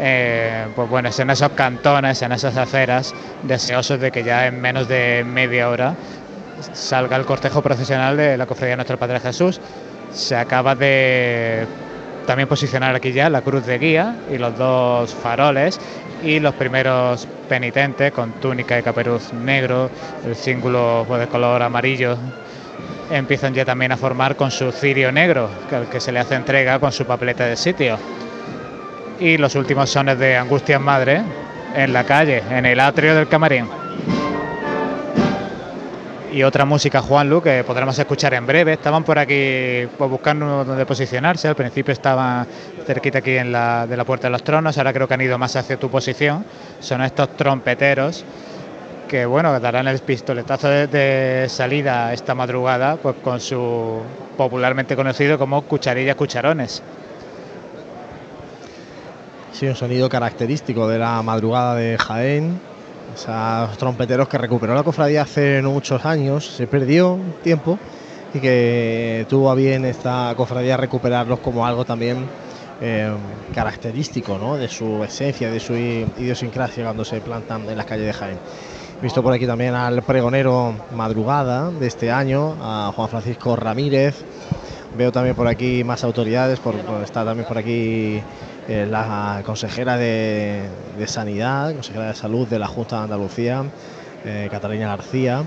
Eh, pues bueno, en esos cantones, en esas aceras, deseosos de que ya en menos de media hora salga el cortejo procesional de la Cofradía de Nuestro Padre Jesús. Se acaba de también posicionar aquí ya la cruz de guía y los dos faroles y los primeros penitentes con túnica y caperuz negro, el cíngulo de color amarillo empiezan ya también a formar con su cirio negro, al que se le hace entrega con su papeleta de sitio. Y los últimos sones de Angustias Madre en la calle, en el atrio del camarín y otra música Juan Lu que podremos escuchar en breve. Estaban por aquí pues, buscando dónde posicionarse. Al principio estaban cerquita aquí en la, de la Puerta de los Tronos. Ahora creo que han ido más hacia tu posición. Son estos trompeteros que bueno darán el pistoletazo de, salida esta madrugada pues con su popularmente conocido como cucharillas cucharones. Sí, un sonido característico de la madrugada de Jaén esos trompeteros que recuperó la cofradía hace muchos años, se perdió tiempo y que tuvo a bien esta cofradía recuperarlos como algo también eh, característico ¿no? de su esencia, de su idiosincrasia cuando se plantan en las calles de Jaén. Visto por aquí también al pregonero madrugada de este año, a Juan Francisco Ramírez. Veo también por aquí más autoridades, por, está también por aquí eh, la consejera de, Sanidad, consejera de Salud de la Junta de Andalucía, eh, Catalina García.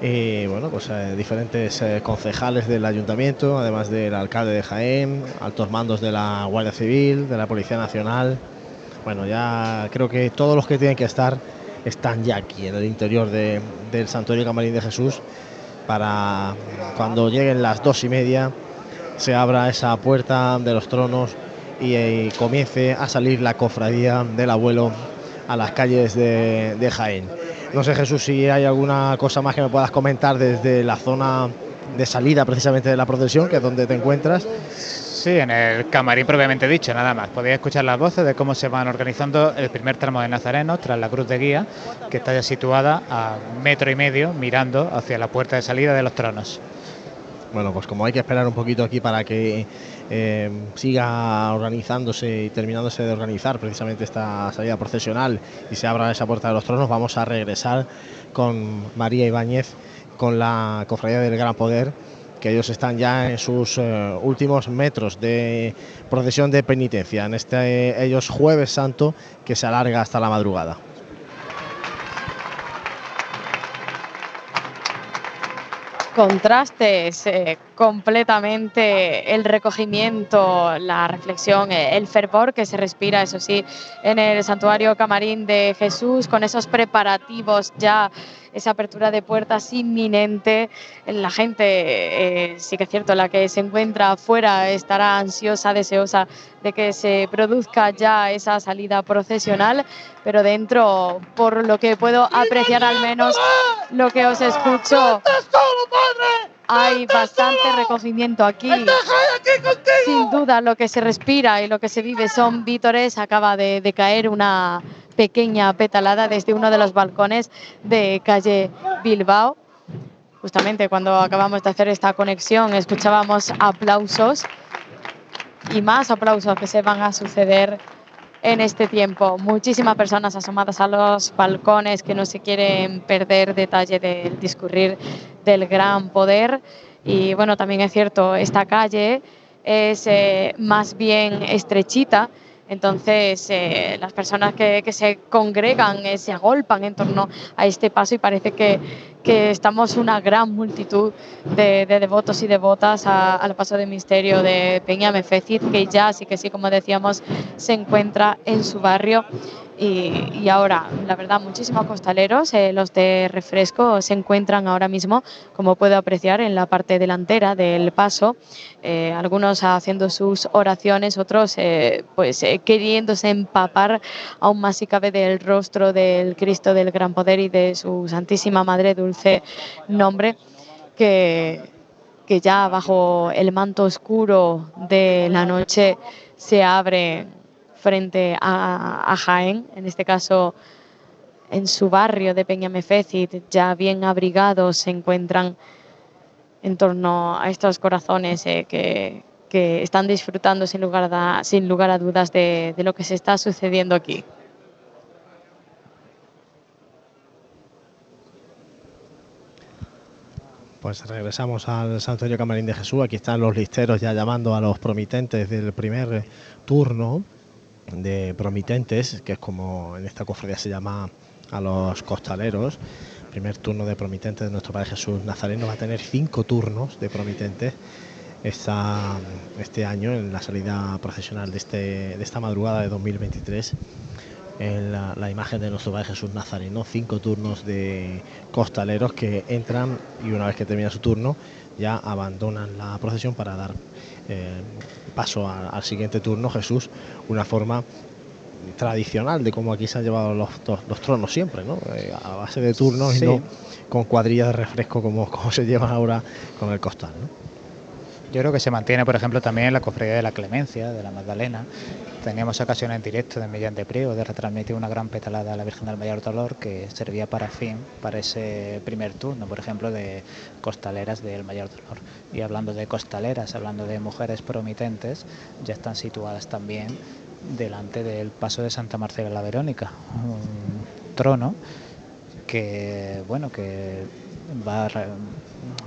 Y bueno, pues eh, diferentes concejales del ayuntamiento, además del alcalde de Jaén, altos mandos de la Guardia Civil, de la Policía Nacional. Bueno, ya creo que todos los que tienen que estar están ya aquí en el interior del Santuario Camarín de Jesús para cuando lleguen las dos y media se abra esa puerta de los tronos y, comience a salir la cofradía del abuelo a las calles de, Jaén. No sé Jesús si hay alguna cosa más que me puedas comentar desde la zona de salida precisamente de la procesión, que es donde te encuentras. Sí, en el camarín propiamente dicho, nada más. Podéis escuchar las voces de cómo se van organizando el primer tramo de Nazareno tras la cruz de guía, que está ya situada a metro y medio mirando hacia la puerta de salida de los tronos. Bueno, pues como hay que esperar un poquito aquí para que eh, siga organizándose y terminándose de organizar precisamente esta salida procesional y se abra esa puerta de los tronos, vamos a regresar con María Ibáñez, con la Cofradía del Gran Poder, que ellos están ya en sus eh, últimos metros de procesión de penitencia, en este ellos jueves santo que se alarga hasta la madrugada. Contrastes eh, completamente el recogimiento, la reflexión, eh, el fervor que se respira, eso sí, en el santuario camarín de Jesús, con esos preparativos ya esa apertura de puertas inminente. La gente, eh, sí que es cierto, la que se encuentra afuera estará ansiosa, deseosa de que se produzca ya esa salida procesional, pero dentro, por lo que puedo apreciar al menos, lo que os escucho hay bastante recogimiento aquí. Sin duda lo que se respira y lo que se vive son vítores. Acaba de, de, caer una pequeña petalada desde uno de los balcones de calle Bilbao. Justamente cuando acabamos de hacer esta conexión escuchábamos aplausos y más aplausos que se van a suceder en este tiempo. Muchísimas personas asomadas a los balcones que no se quieren perder detalle del discurrir del gran poder. Y bueno, también es cierto, esta calle es eh, más bien estrechita entonces, eh, las personas que, que se congregan, eh, se agolpan en torno a este paso y parece que, que estamos una gran multitud de, de devotos y devotas al paso de misterio de Peña Mefecid, que ya, sí que sí, como decíamos, se encuentra en su barrio y, ahora, la verdad, muchísimos costaleros, eh, los de refresco, se encuentran ahora mismo, como puedo apreciar, en la parte delantera del paso, eh, algunos haciendo sus oraciones, otros eh, pues queriéndose empapar aún más si cabe del rostro del Cristo del Gran Poder y de su Santísima Madre Dulce Nombre, que, que ya bajo el manto oscuro de la noche se abre frente a, Jaén, en este caso en su barrio de Peñamefécid, ya bien abrigados, se encuentran en torno a estos corazones eh, que, que, están disfrutando sin lugar a, sin lugar a dudas de, de lo que se está sucediendo aquí. Pues regresamos al Santuario Camarín de Jesús. Aquí están los listeros ya llamando a los promitentes del primer turno de promitentes, que es como en esta cofradía se llama a los costaleros. primer turno de promitentes de nuestro Padre Jesús Nazareno va a tener cinco turnos de promitentes esta, este año en la salida procesional de, este, de esta madrugada de 2023 en la, imagen de nuestro Padre Jesús Nazareno, cinco turnos de costaleros que entran y una vez que termina su turno ya abandonan la procesión para dar eh, paso a, al siguiente turno, Jesús, una forma tradicional de cómo aquí se han llevado los, los, los tronos siempre, ¿no? Eh, a base de turnos sí. y no con cuadrillas de refresco como, como se llevan ahora con el costal. ¿no? Yo creo que se mantiene, por ejemplo, también la cofradía de la Clemencia, de la Magdalena. Teníamos ocasión en directo de Millán de Priego de retransmitir una gran petalada a la Virgen del Mayor Dolor que servía para fin, para ese primer turno, por ejemplo, de costaleras del Mayor Dolor. Y hablando de costaleras, hablando de mujeres promitentes, ya están situadas también delante del paso de Santa Marcela la Verónica, un trono que, bueno, que va a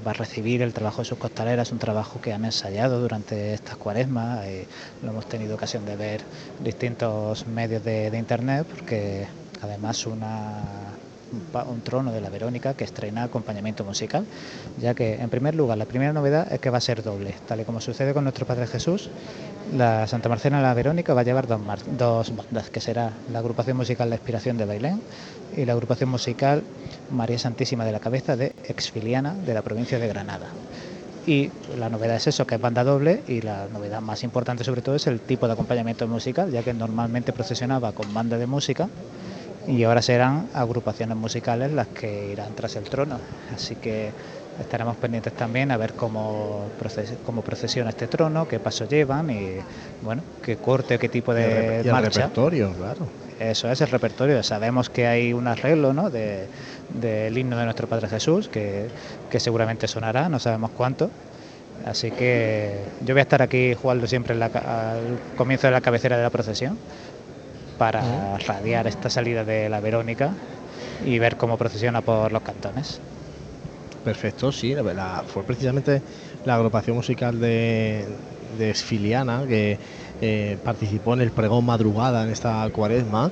va a recibir el trabajo de sus costaleras, un trabajo que han ensayado durante estas cuaresmas, eh, lo hemos tenido ocasión de ver distintos medios de, de internet, porque además una, un trono de la Verónica que estrena acompañamiento musical, ya que en primer lugar la primera novedad es que va a ser doble, tal y como sucede con nuestro Padre Jesús, la Santa Marcela de la Verónica va a llevar dos, dos bandas, que será la agrupación musical La Inspiración de Bailén y la agrupación musical María Santísima de la Cabeza de Exfiliana de la provincia de Granada. Y la novedad es eso, que es banda doble, y la novedad más importante sobre todo es el tipo de acompañamiento musical, ya que normalmente procesionaba con banda de música, y ahora serán agrupaciones musicales las que irán tras el trono. Así que estaremos pendientes también a ver cómo, proces cómo procesiona este trono, qué paso llevan y bueno, qué corte, qué tipo de y el, marcha. Repertorio, claro. Eso es el repertorio. Sabemos que hay un arreglo ¿no? del de, de himno de nuestro Padre Jesús, que, que seguramente sonará, no sabemos cuánto. Así que yo voy a estar aquí jugando siempre la, al comienzo de la cabecera de la procesión para radiar esta salida de la Verónica y ver cómo procesiona por los cantones. Perfecto, sí, la, fue precisamente la agrupación musical de, Esfiliana que eh, participó en el pregón madrugada en esta cuaresma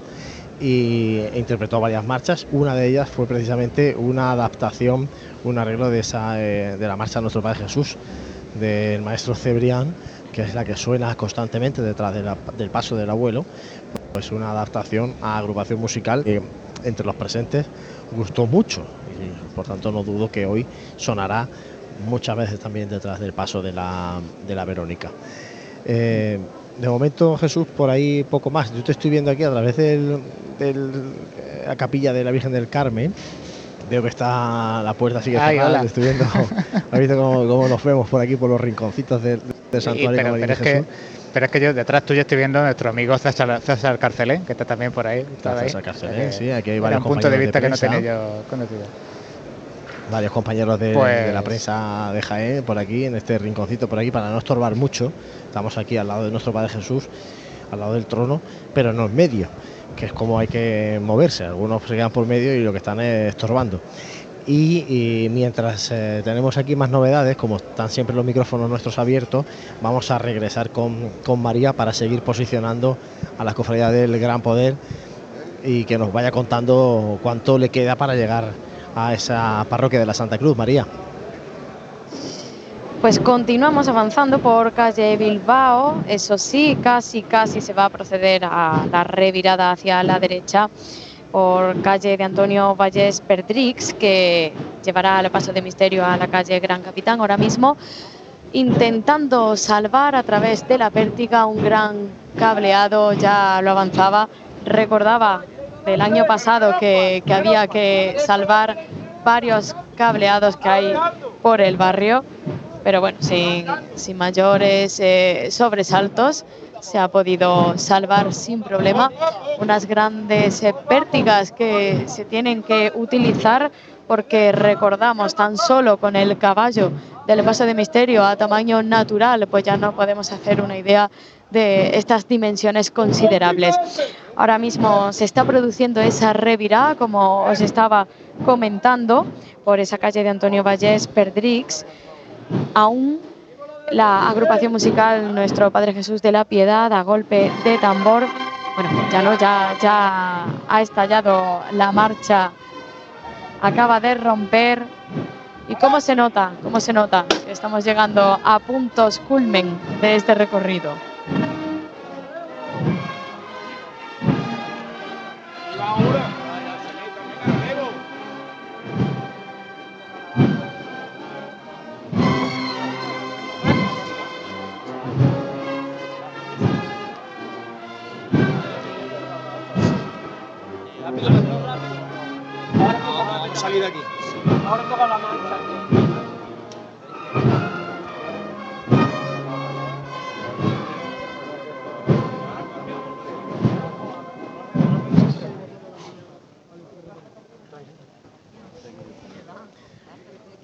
y e interpretó varias marchas. Una de ellas fue precisamente una adaptación, un arreglo de, esa, eh, de la marcha de Nuestro Padre Jesús del maestro Cebrián, que es la que suena constantemente detrás del paso del abuelo, pues una adaptación a agrupación musical que entre los presentes gustó mucho. Y, por tanto, no dudo que hoy sonará muchas veces también detrás del paso de la, de la Verónica. Eh, de momento, Jesús, por ahí poco más. Yo te estoy viendo aquí a través de la capilla de la Virgen del Carmen. Veo que está la puerta sigue Ay, cerrada. hola. Estoy viendo, ¿has visto cómo, cómo nos vemos por aquí por los rinconcitos del, Y- santuario pero, Camarín pero de es que, Jesús? Pero es que yo detrás tuyo estoy viendo a nuestro amigo César, César Carcelén, que está también por ahí. César Carcelén, Eh, sí, aquí hay varios un punto de vista que no tenía yo conocido. varios compañeros de, Pues- de la prensa de Jaén por aquí, en este rinconcito por aquí, para no estorbar mucho. Estamos aquí al lado de nuestro Padre Jesús, al lado del trono, pero no en medio, que es como hay que moverse. Algunos se quedan por medio y lo que están es estorbando. Y, mientras eh, tenemos aquí más novedades, como están siempre los micrófonos nuestros abiertos, vamos a regresar con, con María para seguir posicionando a la cofradía del Gran Poder y que nos vaya contando cuánto le queda para llegar a esa parroquia de la Santa Cruz, María. Pues continuamos avanzando por calle Bilbao. Eso sí, casi, casi se va a proceder a la revirada hacia la derecha por calle de Antonio Valles Perdrix, que llevará al paso de misterio a la calle Gran Capitán ahora mismo, intentando salvar a través de la pértiga un gran cableado, ya lo avanzaba, recordaba del año pasado que, que había que salvar varios cableados que hay por el barrio pero bueno, sin, sin mayores eh, sobresaltos se ha podido salvar sin problema unas grandes eh, pértigas que se tienen que utilizar porque recordamos tan solo con el caballo del paso de misterio a tamaño natural, pues ya no podemos hacer una idea de estas dimensiones considerables. Ahora mismo se está produciendo esa revirada, como os estaba comentando, por esa calle de Antonio Vallés Perdrix aún la agrupación musical Nuestro Padre Jesús de la Piedad a golpe de tambor. Bueno, ya no, ya, ya ha estallado la marcha, acaba de romper. ¿Y cómo se nota? ¿Cómo se nota? Estamos llegando a puntos culmen de este recorrido. Salir de aquí. Ahora toca la marcha.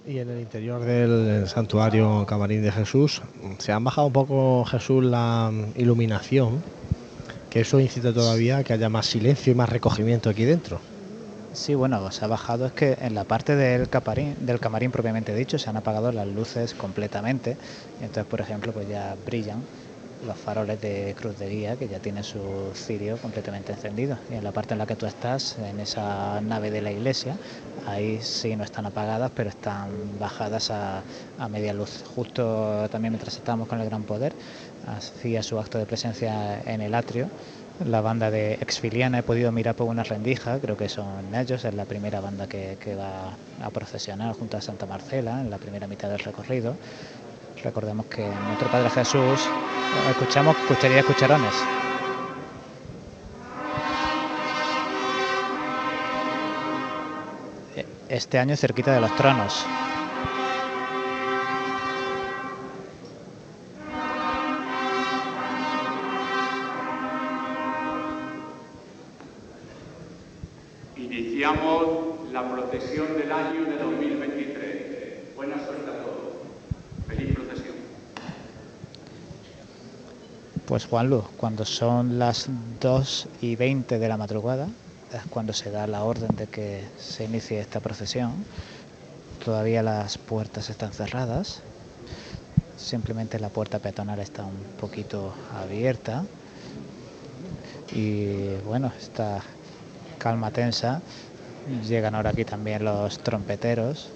Y en el interior del santuario Camarín de Jesús se han bajado un poco Jesús la iluminación, que eso incita todavía a que haya más silencio y más recogimiento aquí dentro. Sí, bueno, se ha bajado es que en la parte del camarín, del camarín propiamente dicho se han apagado las luces completamente. Entonces, por ejemplo, pues ya brillan los faroles de cruz de guía que ya tiene su cirio completamente encendido. Y en la parte en la que tú estás, en esa nave de la iglesia, ahí sí no están apagadas, pero están bajadas a, a media luz. Justo también mientras estábamos con el Gran Poder, hacía su acto de presencia en el atrio la banda de Exfiliana he podido mirar por una rendija, creo que son ellos, es la primera banda que, va a procesionar junto a Santa Marcela en la primera mitad del recorrido. Recordemos que nuestro Padre Jesús, escuchamos cuchería cucharones. Este año cerquita de los tronos. La procesión del año de 2023. Buena suerte a todos. Feliz procesión. Pues Juanlu, cuando son las 2 y 20 de la madrugada, es cuando se da la orden de que se inicie esta procesión. Todavía las puertas están cerradas, simplemente la puerta peatonal está un poquito abierta. Y bueno, esta calma tensa. Llegan ahora aquí también los trompeteros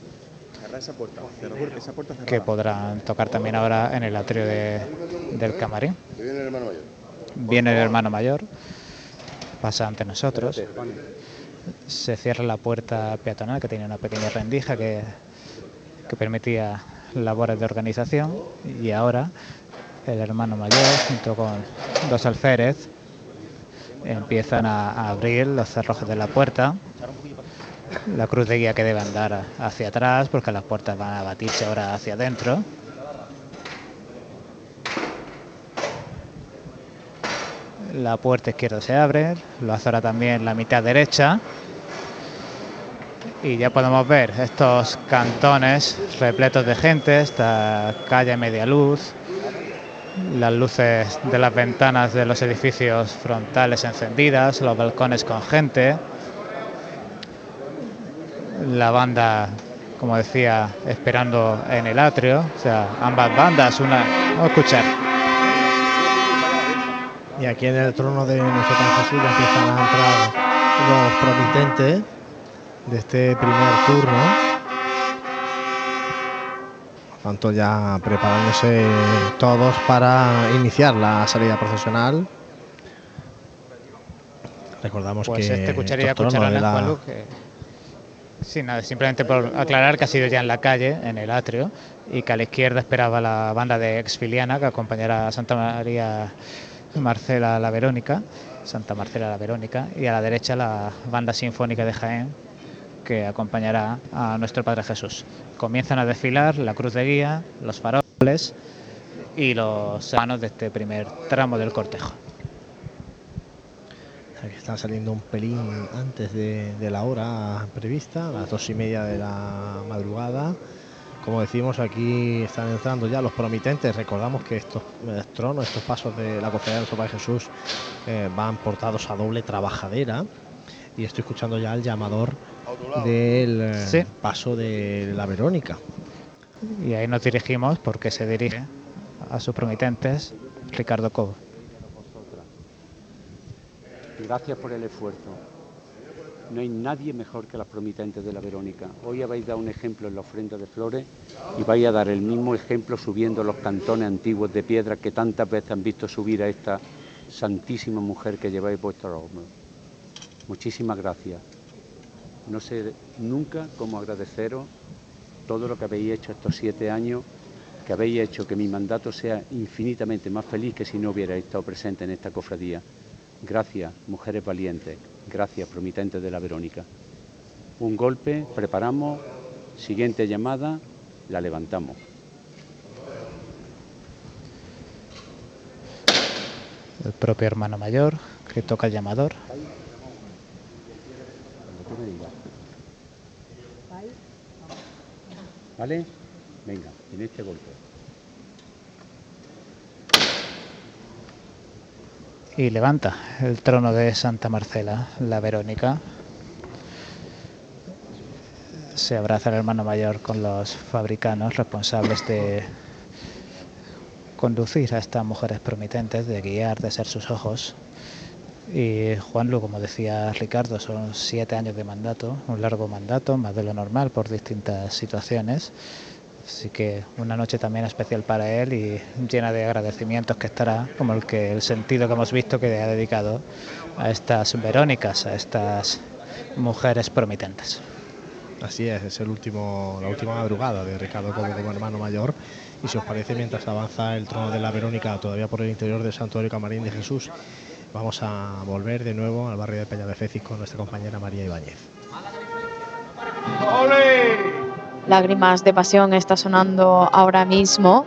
Cerra esa puerta, cerra esa puerta cerrada. que podrán tocar también ahora en el atrio de- del camarín. Viene el hermano mayor. Viene el hermano mayor, pasa ante nosotros se cierra la puerta peatonal que tenía una pequeña rendija que, que permitía labores de organización y ahora el hermano mayor junto con dos alférez empiezan a, a abrir los cerrojos de la puerta la cruz de guía que debe andar hacia atrás porque las puertas van a batirse ahora hacia adentro. La puerta izquierda se abre lo hace ahora también la mitad derecha. Y ya podemos ver estos cantones repletos de gente, esta calle media luz, las luces de las ventanas de los edificios frontales encendidas, los balcones con gente, la banda, como decía, esperando en el atrio, o sea, ambas bandas, una... Vamos a escuchar. Y aquí en el trono de nuestro Padre Jesús ya empiezan a entrar los promitentes de este primer turno. Por tanto, ya preparándose todos para iniciar la salida procesional. Recordamos Pues que este de cucharana, la- Juanlu, que- Sí, nada, simplemente por aclarar que ha sido ya en la calle, en el atrio, y que a la izquierda esperaba la banda de Exfiliana que acompañará a Santa María Marcela la Verónica, Santa Marcela la Verónica, y a la derecha la banda sinfónica de Jaén que acompañará a nuestro Padre Jesús. Comienzan a desfilar la cruz de guía, los faroles y los hermanos de este primer tramo del cortejo. Aquí están saliendo un pelín antes de, de la hora prevista, a las dos y media de la madrugada. Como decimos, aquí están entrando ya los promitentes. Recordamos que estos eh, tronos, estos pasos de la cofradía de nuestro Padre Jesús eh, van portados a doble trabajadera. Y estoy escuchando ya el llamador del eh, Sí. paso de la Verónica. Y ahí nos dirigimos porque se dirige a sus promitentes Ricardo Cobo. Gracias por el esfuerzo. No hay nadie mejor que las promitentes de la Verónica. Hoy habéis dado un ejemplo en la ofrenda de flores y vais a dar el mismo ejemplo subiendo los cantones antiguos de piedra que tantas veces han visto subir a esta santísima mujer que lleváis vuestros hombros. Muchísimas gracias. No sé nunca cómo agradeceros todo lo que habéis hecho estos siete años, que habéis hecho que mi mandato sea infinitamente más feliz que si no hubiera estado presente en esta cofradía. Gracias, mujeres valientes. Gracias, promitentes de la Verónica. Un golpe, preparamos. Siguiente llamada, la levantamos. El propio hermano mayor que toca el llamador. ¿Vale? Venga, en este golpe. Y levanta el trono de Santa Marcela, la Verónica. Se abraza el hermano mayor con los fabricanos responsables de conducir a estas mujeres promitentes, de guiar, de ser sus ojos. Y Juanlu, como decía Ricardo, son siete años de mandato, un largo mandato, más de lo normal por distintas situaciones. Así que una noche también especial para él y llena de agradecimientos que estará, como el que el sentido que hemos visto que ha dedicado a estas Verónicas, a estas mujeres promitentes. Así es, es el último, la última madrugada de Ricardo como, como hermano mayor. Y si os parece, mientras avanza el trono de la Verónica todavía por el interior del Santuario Camarín de Jesús, vamos a volver de nuevo al barrio de Peña de Fecis con nuestra compañera María Ibáñez. Lágrimas de pasión está sonando ahora mismo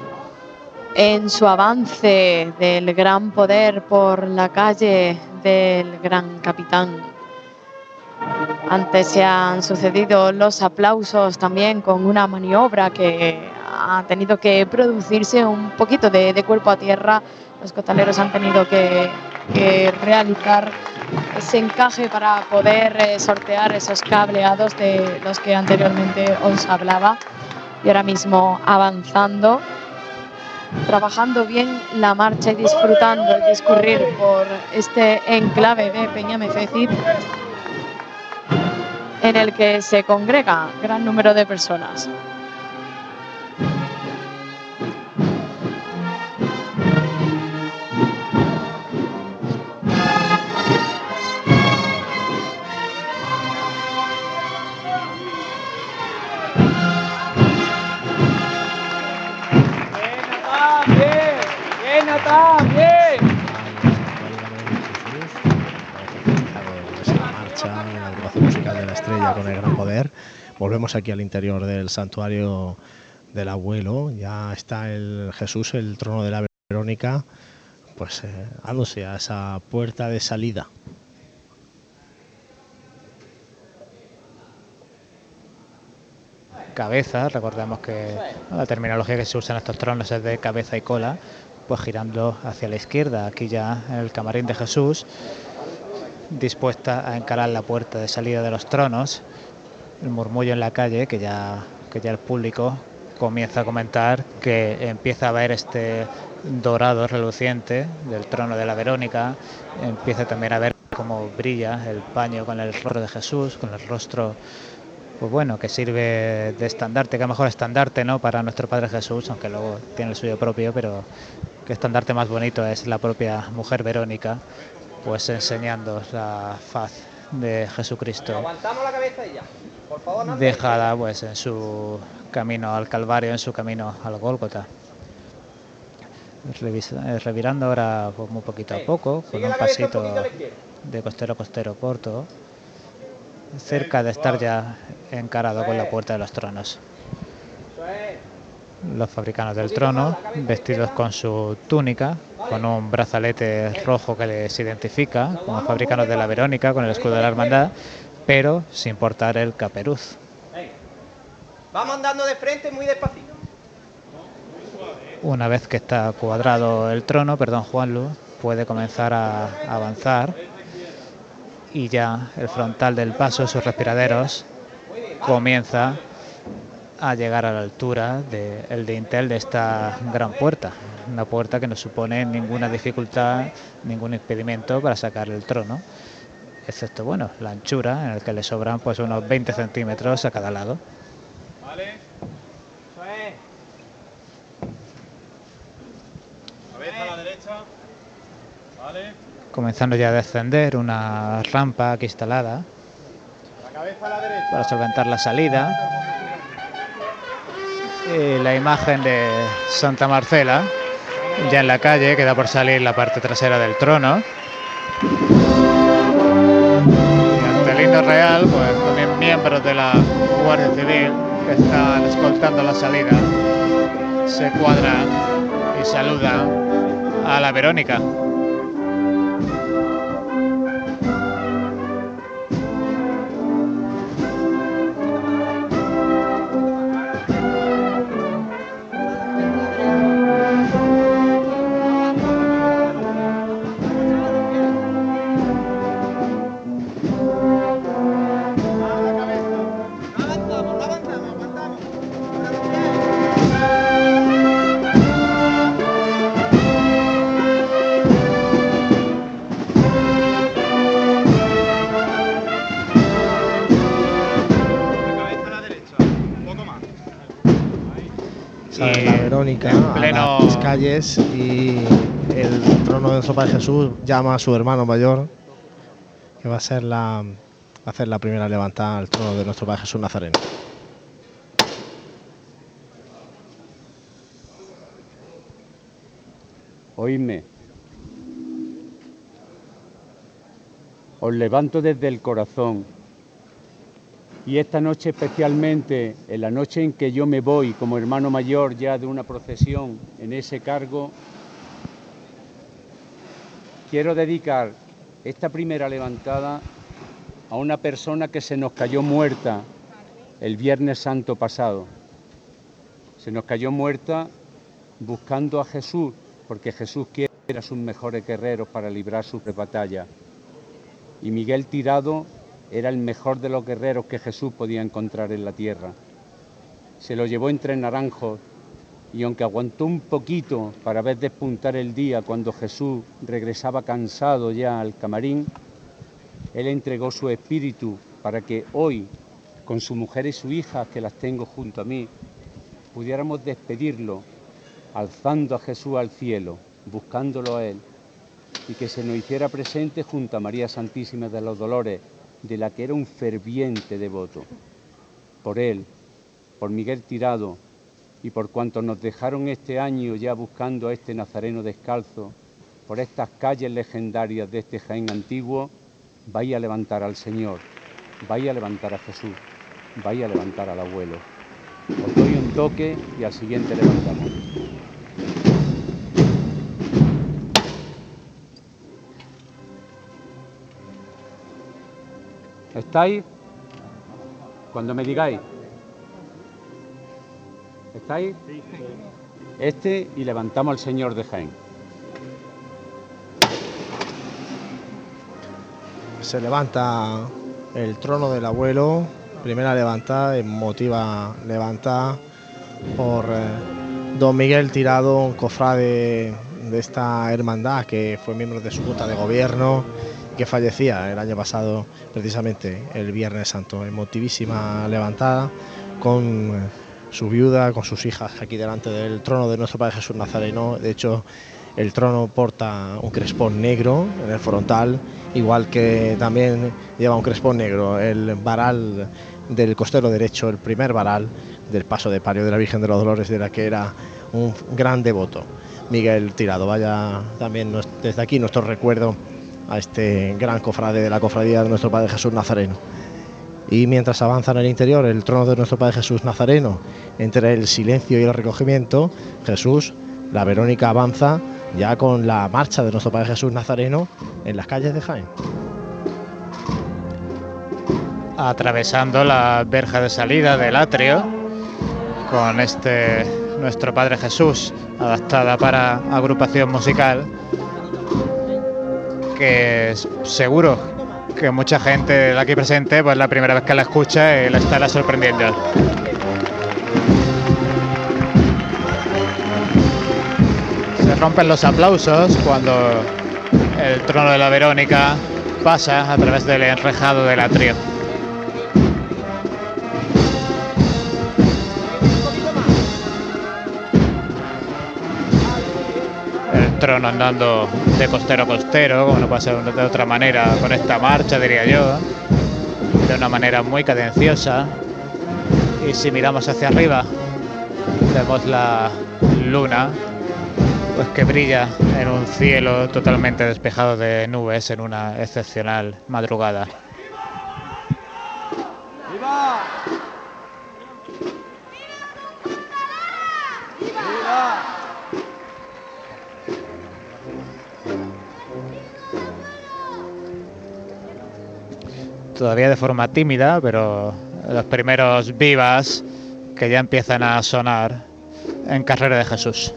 en su avance del gran poder por la calle del gran capitán. Antes se han sucedido los aplausos también con una maniobra que ha tenido que producirse un poquito de, cuerpo a tierra. Los cotaleros han tenido que, que realizar ese encaje para poder eh, sortear esos cableados de los que anteriormente os hablaba. Y ahora mismo avanzando, trabajando bien la marcha y disfrutando el discurrir por este enclave de Peñamefecid en el que se congrega gran número de personas. Aquí al interior del santuario del abuelo. Ya está el Jesús, el trono de la Verónica, pues eh, dándose a esa puerta de salida. cabeza, recordemos que la terminología que se usa en estos tronos es de cabeza y cola, pues girando hacia la izquierda, aquí ya en el camarín de Jesús, dispuesta a encarar la puerta de salida de los tronos, el murmullo en la calle, que ya, que ya el público comienza a comentar que empieza a ver este dorado reluciente del trono de la Verónica, empieza también a ver cómo brilla el paño con el rostro de Jesús, con el rostro pues bueno, que sirve de estandarte, que mejor estandarte, ¿no? Para nuestro Padre Jesús, aunque luego tiene el suyo propio, pero que estandarte más bonito es la propia mujer Verónica, pues enseñando la faz de Jesucristo. Aguantamos la cabeza ya. Por favor, dejada pues en su camino al Calvario, en su camino al Gólgota. Revirando ahora pues, muy poquito a poco, con un pasito de costero a costero corto, cerca de estar ya encarado con la puerta de los tronos. Los fabricanos del trono, vestidos con su túnica, con un brazalete rojo que les identifica, como fabricanos de la Verónica, con el escudo de la hermandad, pero sin portar el caperuz. Vamos andando de frente muy despacito. Una vez que está cuadrado el trono, perdón Juan Luz, puede comenzar a avanzar y ya el frontal del paso, sus respiraderos, comienza a llegar a la altura del de Intel de esta gran puerta. Una puerta que no supone ninguna dificultad, ningún impedimento para sacar el trono, excepto bueno, la anchura en el que le sobran pues unos 20 centímetros a cada lado. Vale. a la derecha. Vale comenzando ya a descender una rampa aquí instalada para solventar la salida. La imagen de Santa Marcela ya en la calle, queda por salir la parte trasera del trono. Y el himno real, pues también miembros de la Guardia Civil que están escoltando la salida se cuadran y saludan a la Verónica. Y el trono de Sopa de Jesús llama a su hermano mayor, que va a ser la, hacer la primera levantada al trono de nuestro Padre Jesús Nazareno. Oídme. Os levanto desde el corazón y esta noche especialmente, en la noche en que yo me voy como hermano mayor ya de una procesión en ese cargo, quiero dedicar esta primera levantada a una persona que se nos cayó muerta el Viernes Santo pasado. Se nos cayó muerta buscando a Jesús, porque Jesús quiere a sus mejores guerreros para librar su batalla. Y Miguel Tirado era el mejor de los guerreros que Jesús podía encontrar en la tierra. Se lo llevó entre naranjos y aunque aguantó un poquito para ver despuntar el día cuando Jesús regresaba cansado ya al camarín, Él entregó su espíritu para que hoy, con su mujer y su hija, que las tengo junto a mí, pudiéramos despedirlo, alzando a Jesús al cielo, buscándolo a Él, y que se nos hiciera presente junto a María Santísima de los Dolores, de la que era un ferviente devoto. Por él, por Miguel Tirado y por cuantos nos dejaron este año ya buscando a este Nazareno descalzo, por estas calles legendarias de este Jaén antiguo, vaya a levantar al Señor. vaya a levantar a Jesús, vaya a levantar al abuelo. Os doy un toque y al siguiente levantamos. ¿Estáis? Cuando me digáis. ¿Estáis? Este y levantamos al Señor de Jaén. Se levanta el trono del abuelo, primera levantada, emotiva levantada por eh, don Miguel Tirado, un cofrade de esta hermandad que fue miembro de su junta de gobierno que fallecía el año pasado, precisamente el Viernes Santo. Emotivísima levantada con su viuda, con sus hijas aquí delante del trono de nuestro Padre Jesús Nazareno. De hecho, el trono porta un crespón negro en el frontal, igual que también lleva un crespón negro el varal del costero derecho, el primer varal del paso de palio de la Virgen de los Dolores, de la que era un gran devoto, Miguel Tirado. Vaya también desde aquí nuestro recuerdo a este gran cofrade de la cofradía de nuestro Padre Jesús Nazareno. Y mientras avanza en el interior el trono de nuestro Padre Jesús Nazareno, entre el silencio y el recogimiento, Jesús, la Verónica avanza ya con la marcha de nuestro Padre Jesús Nazareno en las calles de Jaén. atravesando la verja de salida del atrio con este nuestro Padre Jesús adaptada para agrupación musical que seguro que mucha gente de aquí presente pues la primera vez que la escucha y la estará sorprendiendo. Se rompen los aplausos cuando el trono de la Verónica pasa a través del enrejado del atrio. el trono andando de costero a costero, como no puede ser de otra manera con esta marcha, diría yo, de una manera muy cadenciosa. Y si miramos hacia arriba, vemos la luna, pues que brilla en un cielo totalmente despejado de nubes en una excepcional madrugada. ¡Viva! Todavía de forma tímida, pero los primeros vivas que ya empiezan a sonar en carrera de Jesús.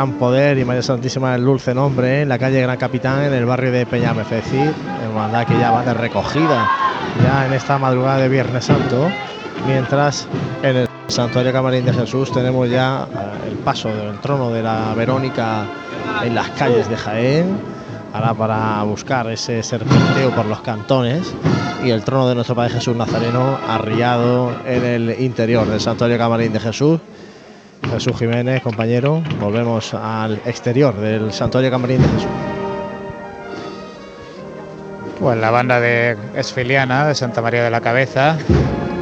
Gran Poder y María Santísima del Dulce Nombre en la calle Gran Capitán en el barrio de Peñamefeci, hermandad que ya va de recogida ya en esta madrugada de Viernes Santo, mientras en el Santuario Camarín de Jesús tenemos ya eh, el paso del trono de la Verónica en las calles de Jaén, ahora para buscar ese serpenteo por los cantones y el trono de nuestro Padre Jesús Nazareno arriado en el interior del Santuario Camarín de Jesús. Jesús Jiménez, compañero, volvemos al exterior del Santuario Camarín de Jesús. Pues la banda de Esfiliana de Santa María de la Cabeza,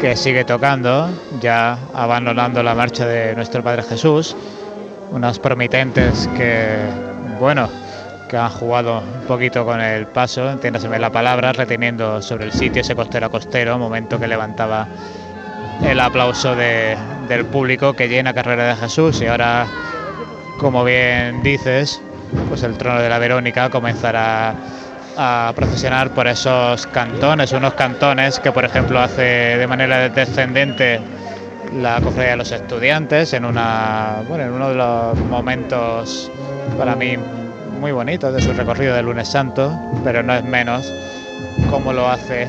que sigue tocando, ya abandonando la marcha de nuestro Padre Jesús. Unas promitentes que, bueno, que han jugado un poquito con el paso, entiéndaseme la palabra, reteniendo sobre el sitio ese costero a costero, momento que levantaba el aplauso de- del público que llena Carrera de Jesús. Y ahora, como bien dices, pues el trono de la Verónica comenzará a procesionar por esos cantones, unos cantones que por ejemplo hace de manera descendente la cofradía de los estudiantes en una bueno, en uno de los momentos para mí muy bonitos de su recorrido de lunes santo, pero no es menos como lo hace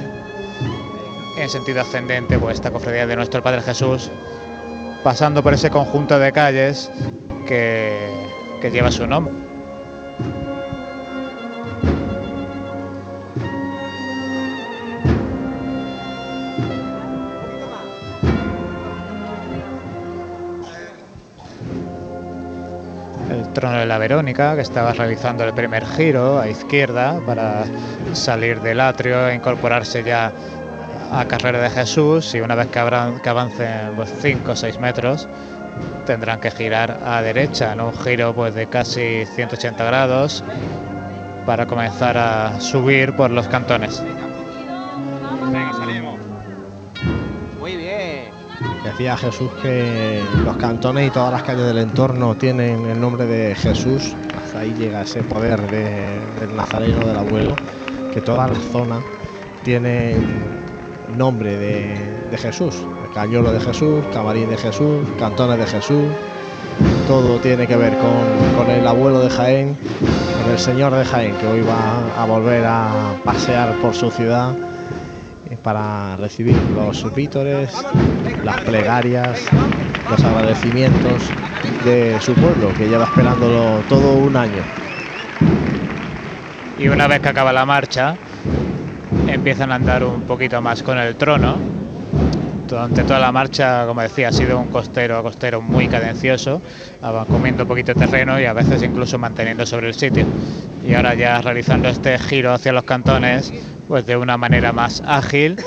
en sentido ascendente pues esta cofradía de nuestro Padre Jesús, pasando por ese conjunto de calles que lleva su nombre. el trono de la Verónica, que estaba realizando el primer giro a izquierda para salir del atrio e incorporarse ya a carrera de Jesús y una vez que, habrán, que avancen 5 o 6 metros tendrán que girar a derecha en un giro pues de casi 180 grados para comenzar a subir por los cantones. Venga, salimos. Muy bien. Decía Jesús que los cantones y todas las calles del entorno tienen el nombre de Jesús. Hasta ahí llega ese poder de- del nazareno del abuelo, que toda la zona tiene nombre de, Jesús. El cañolo de Jesús, camarín de Jesús, cantones de Jesús. Todo tiene que ver con, el abuelo de Jaén, con el señor de Jaén, que hoy va a volver a pasear por su ciudad para recibir los vítores, las plegarias, los agradecimientos de su pueblo, que lleva esperándolo todo un año. Y una vez que acaba la marcha, empiezan a andar un poquito más con el trono. Durante toda la marcha, como decía, ha sido un costero a costero muy cadencioso, comiendo poquito terreno y a veces incluso manteniendo sobre el sitio. Y ahora ya realizando este giro hacia los cantones, pues de una manera más ágil,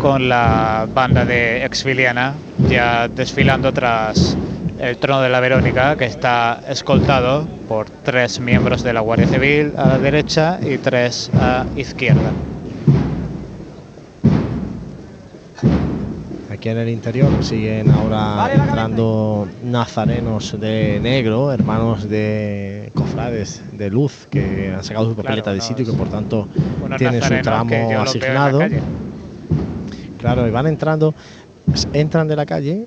con la banda de Exfiliana ya desfilando tras el trono de la Verónica, que está escoltado por tres miembros de la Guardia Civil a la derecha y tres a izquierda. Aquí en el interior siguen ahora entrando nazarenos de negro, hermanos de cofrades de luz que han sacado su papeleta de sitio y que por tanto tienen su tramo asignado. Claro, y van entrando, s- entran de la calle,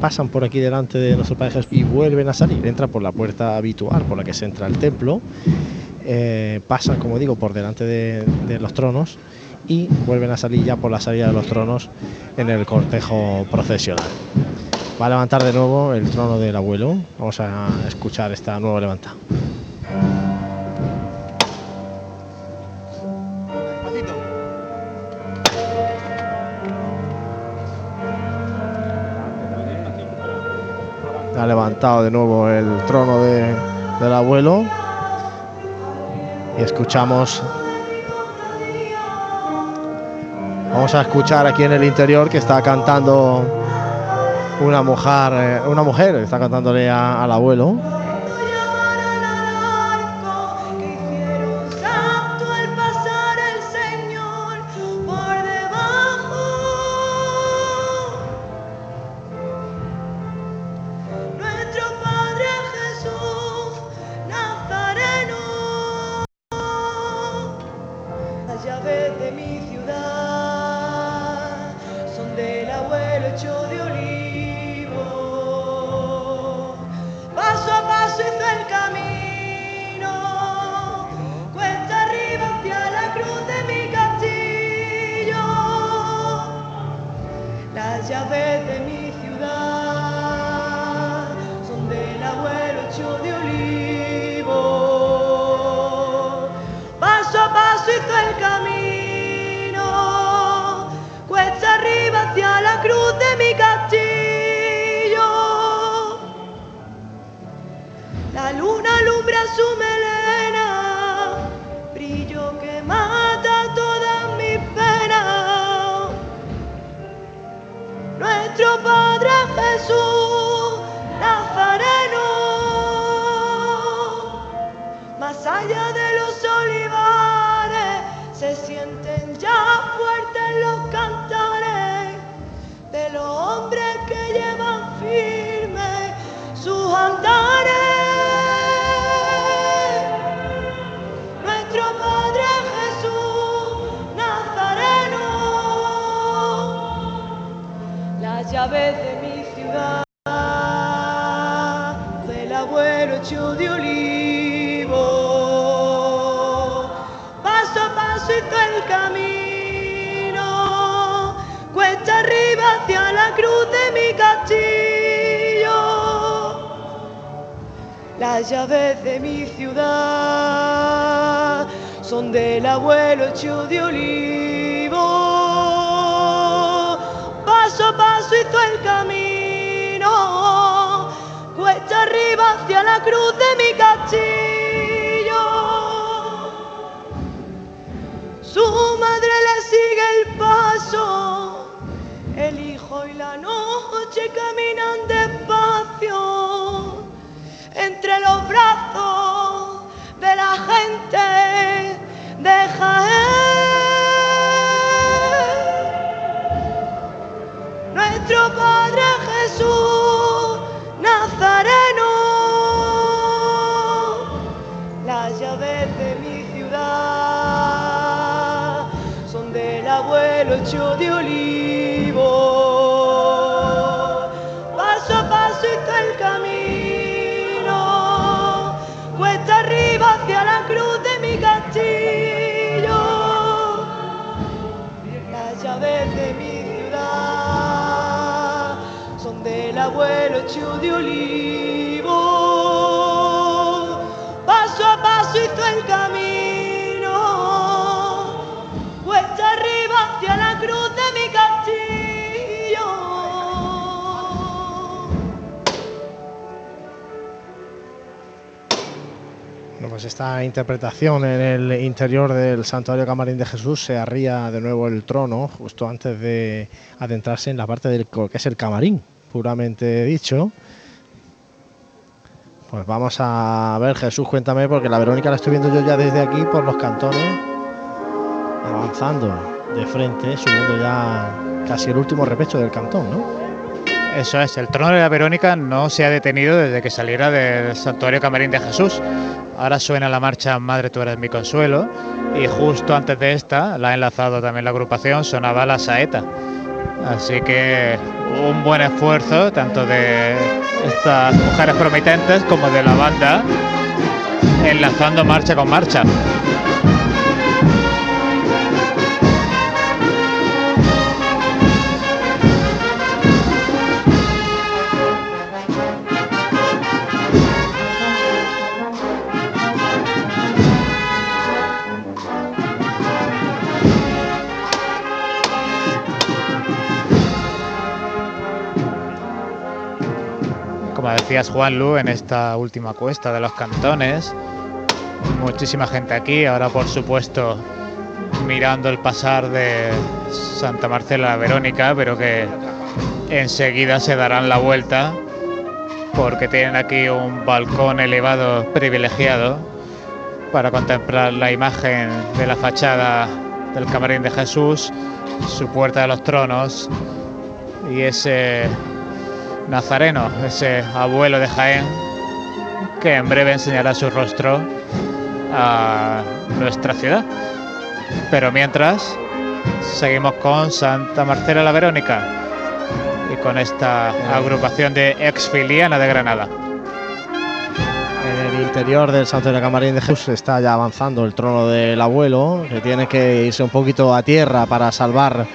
pasan por aquí delante de nuestro Padre Jesús y vuelven a salir. Entran por la puerta habitual por la que se entra al templo, eh, pasan, como digo, por delante de, de los tronos y vuelven a salir ya por la salida de los tronos en el cortejo procesional. Va a levantar de nuevo el trono del abuelo. Vamos a escuchar esta nueva levantada. Ha levantado de nuevo el trono de- del abuelo. Y escuchamos. Vamos a escuchar aquí en el interior que está cantando una mujer, eh, una mujer está cantándole a- al abuelo. El hijo y la noche caminan despacio entre los brazos de la gente de Jaén. Hecho de olivo. Paso a paso hizo el camino, cuesta arriba hacia la cruz de mi castillo. Bueno, pues esta interpretación en el interior del Santuario Camarín de Jesús se arría de nuevo el trono justo antes de adentrarse en la parte del que es el camarín, puramente dicho. Pues vamos a ver, Jesús, cuéntame, porque la Verónica la estoy viendo yo ya desde aquí por los cantones, avanzando de frente, subiendo ya casi el último repecho del cantón, ¿no? Eso es, el trono de la Verónica no se ha detenido desde que saliera del santuario Camarín de Jesús. Ahora suena la marcha Madre tú eres mi consuelo y justo antes de esta, la ha enlazado también la agrupación, sonaba la saeta. Así que un buen esfuerzo tanto de estas mujeres promitentes como de la banda enlazando marcha con marcha. Decías Juan Lu, en esta última cuesta de los cantones, muchísima gente aquí, ahora por supuesto mirando el pasar de Santa Marcela a Verónica, pero que enseguida se darán la vuelta porque tienen aquí un balcón elevado privilegiado para contemplar la imagen de la fachada del camarín de Jesús, su puerta de los tronos y ese Nazareno, ese abuelo de Jaén, que en breve enseñará su rostro a nuestra ciudad. Pero mientras, seguimos con Santa Marcela la Verónica y con esta agrupación de exfiliana de Granada. En el interior del Santuario Camarín de Jesús está ya avanzando el trono del abuelo, que tiene que irse un poquito a tierra para salvar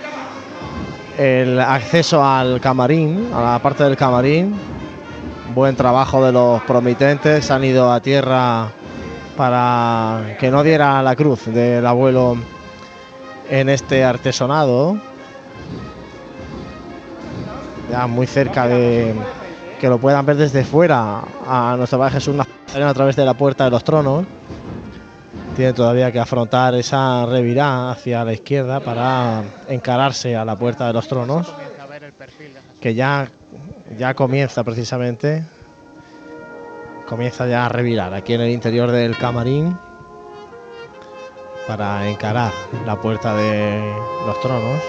el acceso al camarín, a la parte del camarín. Buen trabajo de los promitentes, han ido a tierra para que no diera la cruz del abuelo en este artesonado. Ya muy cerca de que lo puedan ver desde fuera a nuestro Padre Jesús a través de la puerta de los tronos. Tiene todavía que afrontar esa revirada hacia la izquierda para encararse a la puerta de los tronos, que ya, ya comienza precisamente, comienza ya a revirar aquí en el interior del camarín para encarar la puerta de los tronos.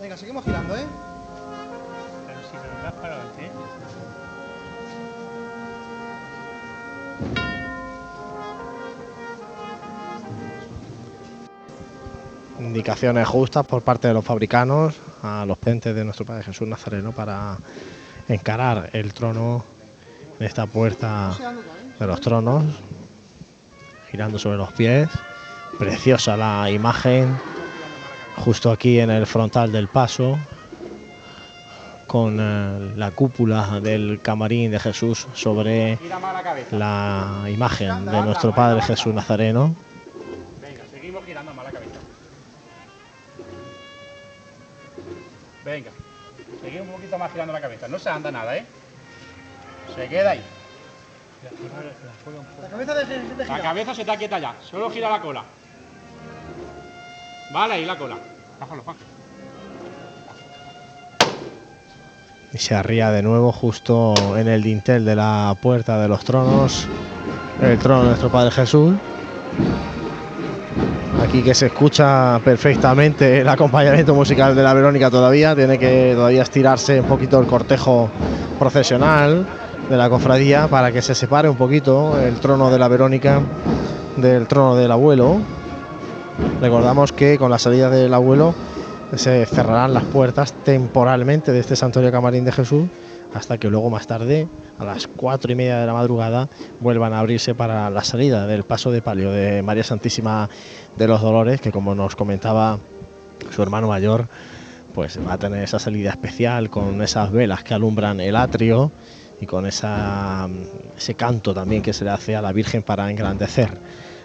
Venga, seguimos girando, ¿eh? Indicaciones justas por parte de los fabricanos a los pentes de nuestro Padre Jesús Nazareno para encarar el trono en esta puerta de los tronos, girando sobre los pies. Preciosa la imagen, justo aquí en el frontal del paso, con eh, la cúpula del camarín de Jesús sobre la imagen de nuestro Padre Jesús Nazareno. Venga, seguimos girando más la cabeza. Venga, seguimos un poquito más girando la cabeza. No se anda nada, ¿eh? Se queda ahí. La cabeza de de La cabeza se está quieta ya, solo gira la cola. Vale, ahí la cola. Bájalo, Juan. Se arría de nuevo justo en el dintel de la puerta de los tronos, el trono de nuestro Padre Jesús. Aquí que se escucha perfectamente el acompañamiento musical de la Verónica todavía, tiene que todavía estirarse un poquito el cortejo procesional de la cofradía para que se separe un poquito el trono de la Verónica del trono del abuelo. Recordamos que con la salida del abuelo se cerrarán las puertas temporalmente de este santuario camarín de Jesús hasta que luego más tarde, a las cuatro y media de la madrugada, vuelvan a abrirse para la salida del paso de palio de María Santísima de los Dolores, que como nos comentaba su hermano mayor, pues va a tener esa salida especial con esas velas que alumbran el atrio y con esa, ese canto también que se le hace a la Virgen para engrandecer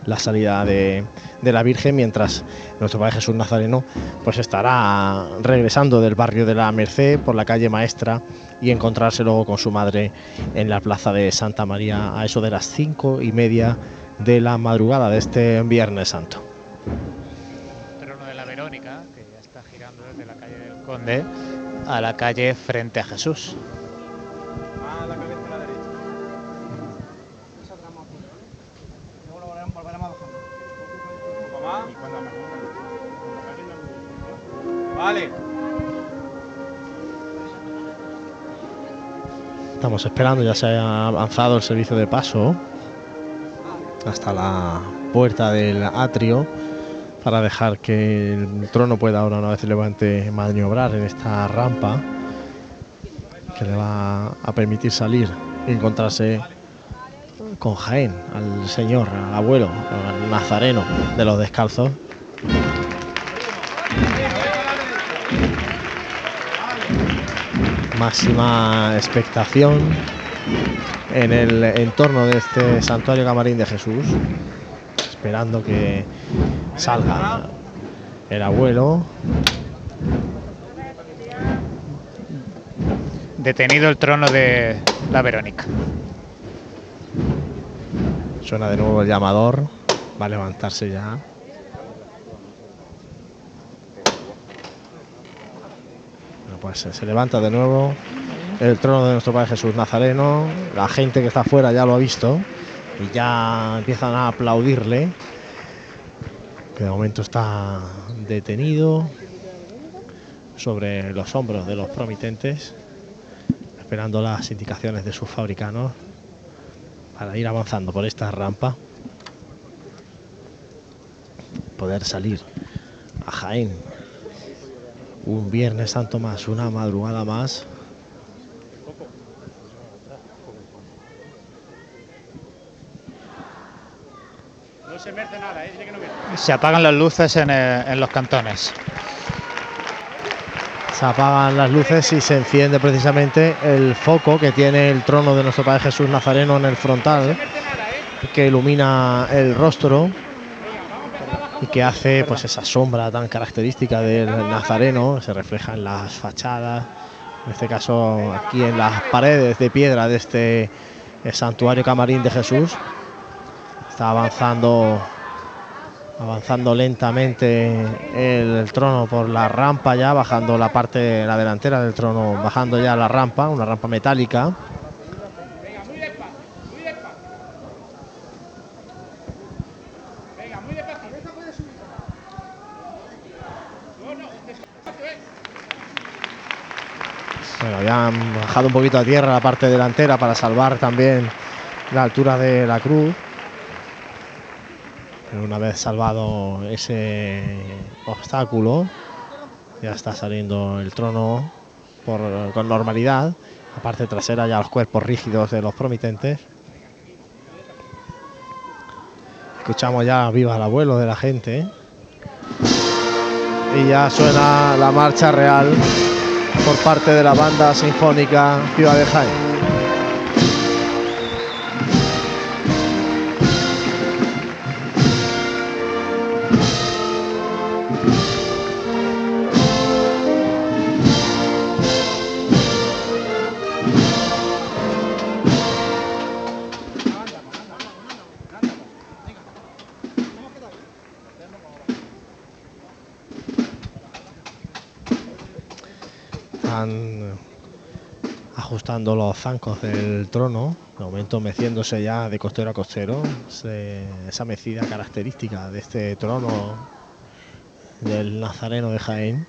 la salida de, la Virgen, mientras nuestro Padre Jesús Nazareno pues estará regresando del barrio de la Merced por la calle Maestra y encontrarse luego con su madre en la plaza de Santa María a eso de las cinco y media de la madrugada de este Viernes Santo. trono de la Verónica, que ya está girando desde la calle del Conde a la calle frente a Jesús. Estamos esperando, ya se ha avanzado el servicio de paso hasta la puerta del atrio para dejar que el trono pueda ahora una vez levante maniobrar en esta rampa que le va a permitir salir y encontrarse con Jaén, al señor, al abuelo, al nazareno de los descalzos. Máxima expectación en el entorno de este santuario camarín de Jesús, esperando que salga el abuelo. Detenido el trono de la Verónica. Suena de nuevo el llamador, va a levantarse ya. Pues se- se levanta de nuevo el trono de nuestro Padre Jesús Nazareno. La gente que está afuera ya lo ha visto y ya empiezan a aplaudirle. Que de momento está detenido sobre los hombros de los promitentes, esperando las indicaciones de sus fabricanos para ir avanzando por esta rampa. Poder salir a Jaén. Un viernes santo más, una madrugada más. No se merce nada, ¿eh? Dile que no merce. Se apagan las luces en, eh, en los cantones. Se apagan las luces y se enciende precisamente el foco que tiene el trono de nuestro Padre Jesús Nazareno en el frontal, que ilumina el rostro y que hace pues esa sombra tan característica del Nazareno, se refleja en las fachadas, en este caso aquí en las paredes de piedra de este eh, santuario camarín de Jesús. Está avanzando avanzando lentamente el trono por la rampa ya, bajando la parte, la delantera del trono, bajando ya la rampa, una rampa metálica. Venga, muy despacio, muy despacio. Venga, muy despacio. No, no, despacio, eh. Bueno, ya han bajado un poquito a tierra la parte delantera para salvar también la altura de la cruz. Una vez salvado ese obstáculo, ya está saliendo el trono con normalidad. La parte trasera ya los cuerpos rígidos de los promitentes. Escuchamos ya viva el abuelo de la gente. Y ya suena la marcha real por parte de la banda sinfónica Ciudad de Jaén. Ajustando los zancos del trono, de momento meciéndose ya de costero a costero, esa mecida característica de este trono del Nazareno de Jaén.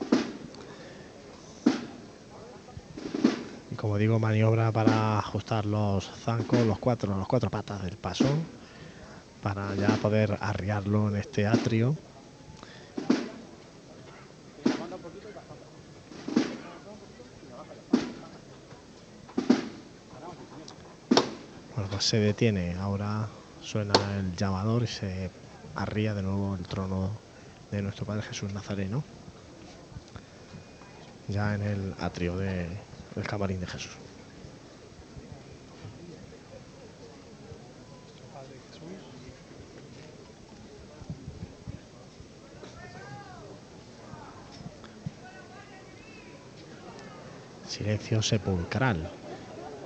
Y como digo, maniobra para ajustar los zancos, los cuatro, los cuatro patas del paso, para ya poder arriarlo en este atrio. Se detiene, ahora suena el llamador y se arría de nuevo el trono de nuestro Padre Jesús Nazareno, ya en el atrio de- del camarín de Jesús. Silencio sepulcral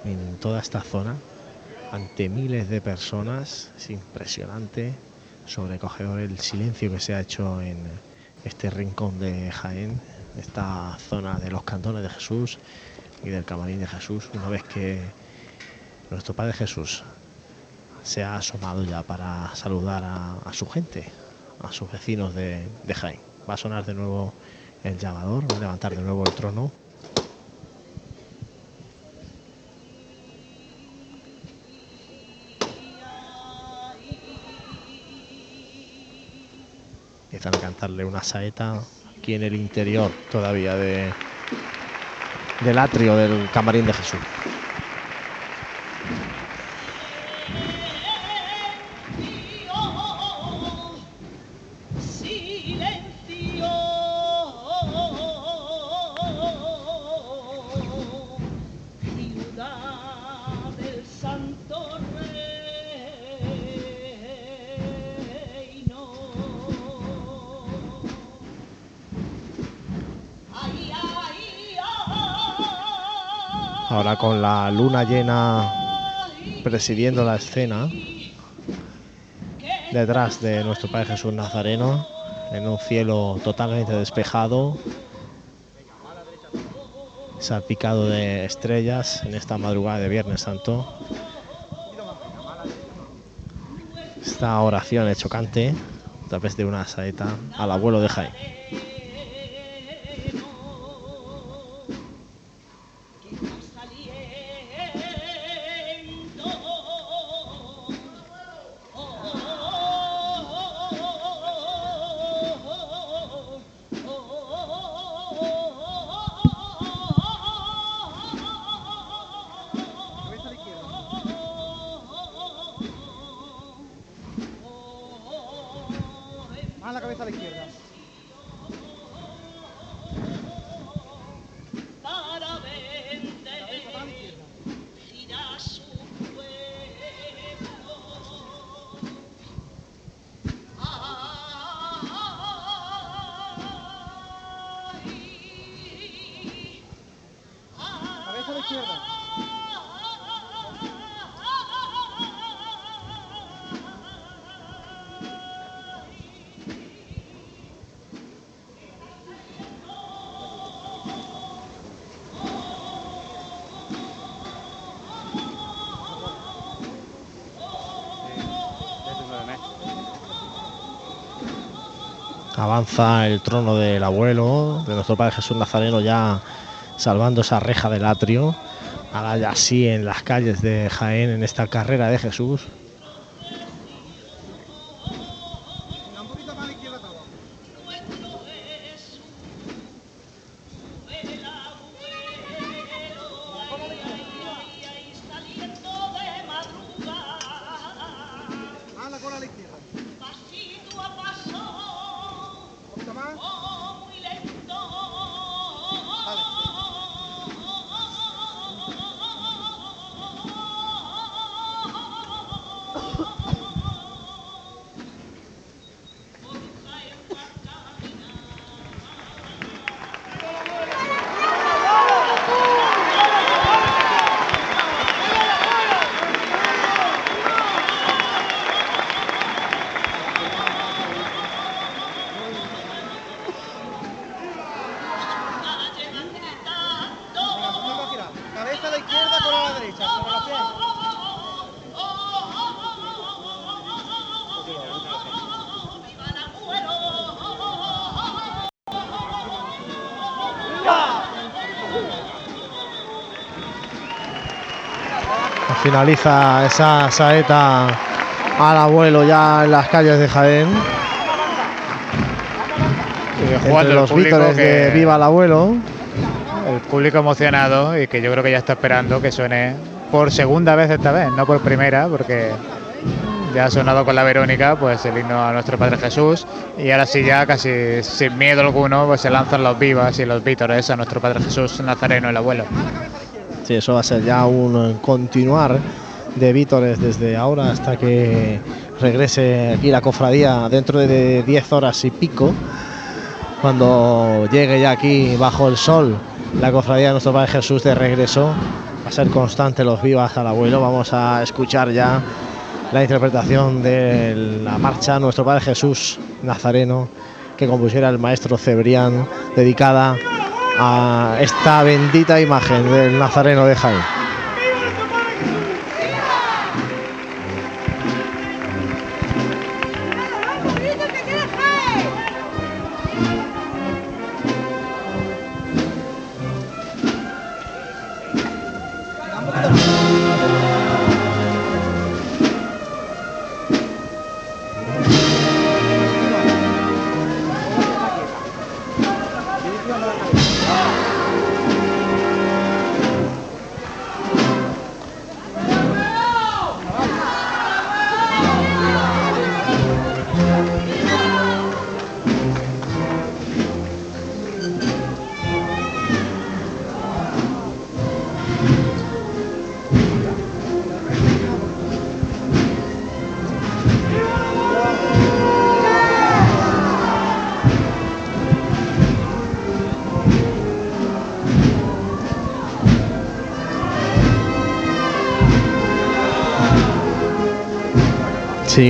en toda esta zona ante miles de personas. Es impresionante, sobrecogedor el silencio que se ha hecho en este rincón de Jaén, esta zona de los cantones de Jesús y del camarín de Jesús, una vez que nuestro Padre Jesús se ha asomado ya para saludar a, su gente, a sus vecinos de, de Jaén. Va a sonar de nuevo el llamador, va a levantar de nuevo el trono. Empiezan a cantarle una saeta aquí en el interior todavía de, del atrio del camarín de Jesús. Con la luna llena presidiendo la escena, detrás de nuestro Padre Jesús Nazareno, en un cielo totalmente despejado, salpicado de estrellas en esta madrugada de Viernes Santo. Esta oración chocante a través de una saeta al abuelo de Jaén. El trono del abuelo, de nuestro Padre Jesús Nazareno, ya salvando esa reja del atrio. Ahora ya así en las calles de Jaén, en esta carrera de Jesús. Finaliza esa saeta al abuelo ya en las calles de Jaén. Entre jugando los vítores de Viva el abuelo. El público emocionado y que yo creo que ya está esperando que suene por segunda vez esta vez, no por primera, porque ya ha sonado con la Verónica, pues el himno a nuestro Padre Jesús, y ahora sí ya casi sin miedo alguno, pues se lanzan los vivas y los vítores a nuestro Padre Jesús Nazareno, el abuelo. Sí, eso va a ser ya un continuar de vítores desde ahora hasta que regrese aquí la cofradía dentro de 10 horas y pico. Cuando llegue ya aquí bajo el sol la cofradía de nuestro Padre Jesús de regreso, va a ser constante los vivas al abuelo. Vamos a escuchar ya la interpretación de la marcha Nuestro Padre Jesús Nazareno que compusiera el maestro Cebrián, dedicada a esta bendita imagen del Nazareno de Jaén.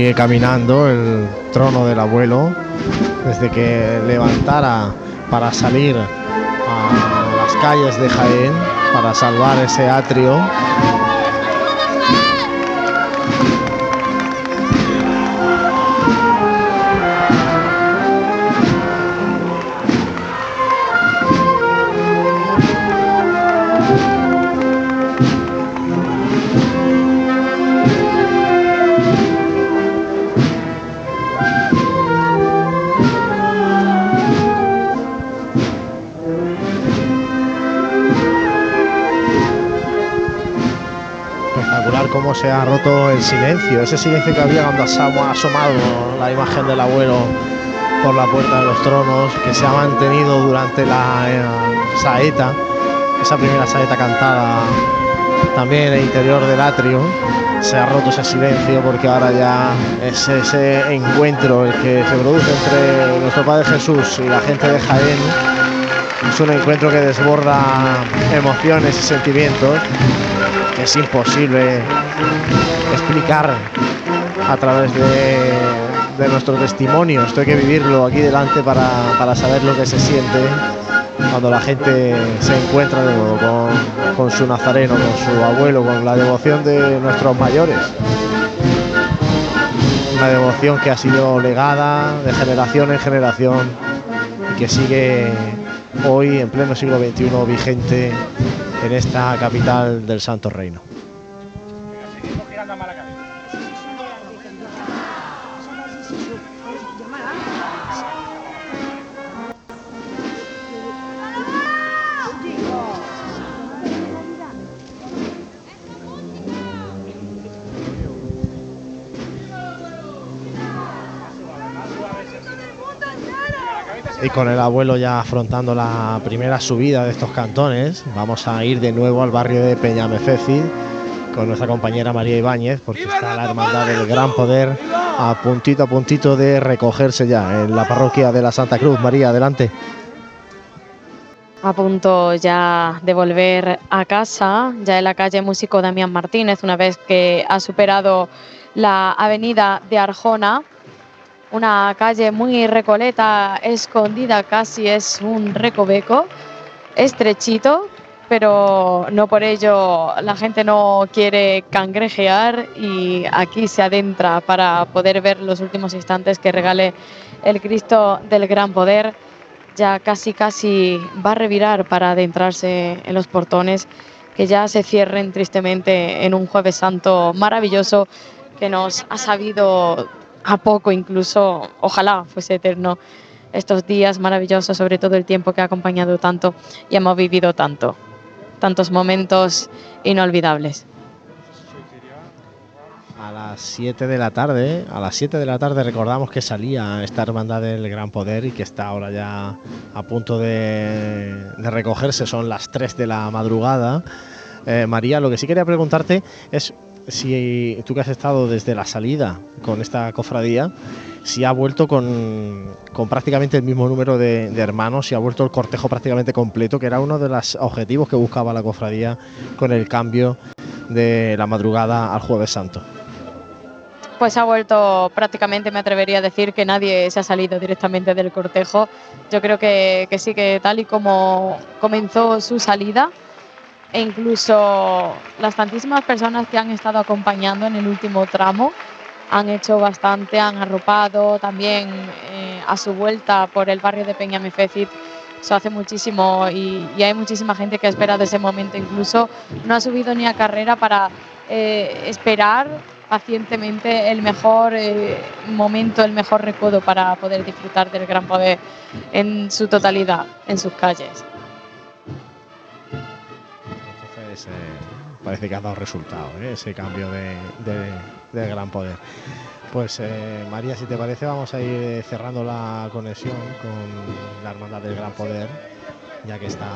Sigue caminando el trono del abuelo desde que levantara para salir a las calles de Jaén para salvar ese atrio. Se ha roto el silencio, ese silencio que había cuando ha asomado la imagen del abuelo por la puerta de los tronos, que se ha mantenido durante la eh, saeta, esa primera saeta cantada también en el interior del atrio. Se ha roto ese silencio porque ahora ya es ese encuentro el que se produce entre nuestro Padre Jesús y la gente de Jaén. Es un encuentro que desborda emociones y sentimientos es imposible explicar a través de, de nuestro testimonio. Esto hay que vivirlo aquí delante para, para saber lo que se siente cuando la gente se encuentra de nuevo con, con su nazareno, con su abuelo, con la devoción de nuestros mayores. Una devoción que ha sido legada de generación en generación y que sigue hoy en pleno siglo XXI vigente en esta capital del Santo Reino. Con el abuelo ya afrontando la primera subida de estos cantones, vamos a ir de nuevo al barrio de Peñamefeci con nuestra compañera María Ibáñez, porque está la hermandad del Gran Poder a puntito a puntito de recogerse ya en la parroquia de la Santa Cruz. María, adelante. A punto ya de volver a casa, ya en la calle Músico Damián Martínez, una vez que ha superado la avenida de Arjona, una calle muy recoleta, escondida casi, es un recoveco, estrechito, pero no por ello la gente no quiere cangrejear y aquí se adentra para poder ver los últimos instantes que regale el Cristo del Gran Poder. Ya casi casi va a revirar para adentrarse en los portones que ya se cierren tristemente en un jueves santo maravilloso que nos ha sabido a poco incluso, ojalá fuese eterno, estos días maravillosos, sobre todo el tiempo que ha acompañado tanto y hemos vivido tanto, tantos momentos inolvidables. A las 7 de la tarde, a las 7 de la tarde recordamos que salía esta hermandad del Gran Poder y que está ahora ya a punto de, de recogerse, son las 3 de la madrugada. Eh, María, lo que sí quería preguntarte es si tú que has estado desde la salida con esta cofradía, si ha vuelto con, prácticamente el mismo número de, hermanos, si ha vuelto el cortejo prácticamente completo, que era uno de los objetivos que buscaba la cofradía con el cambio de la madrugada al jueves santo. Pues ha vuelto prácticamente, me atrevería a decir que nadie se ha salido directamente del cortejo. Yo creo que sí que tal y como comenzó su salida, e incluso las tantísimas personas que han estado acompañando en el último tramo han hecho bastante, han arropado también eh, a su vuelta por el barrio de Peñamefecit. Eso hace muchísimo y, hay muchísima gente que ha esperado ese momento. Incluso no ha subido ni a carrera para eh, esperar pacientemente el mejor eh, momento, el mejor recodo para poder disfrutar del gran poder en su totalidad, en sus calles. Eh, parece que ha dado resultado ¿eh? ese cambio de, de- gran poder. Pues eh, María, si te parece, vamos a ir cerrando la conexión con la Hermandad del Gran Poder, ya que está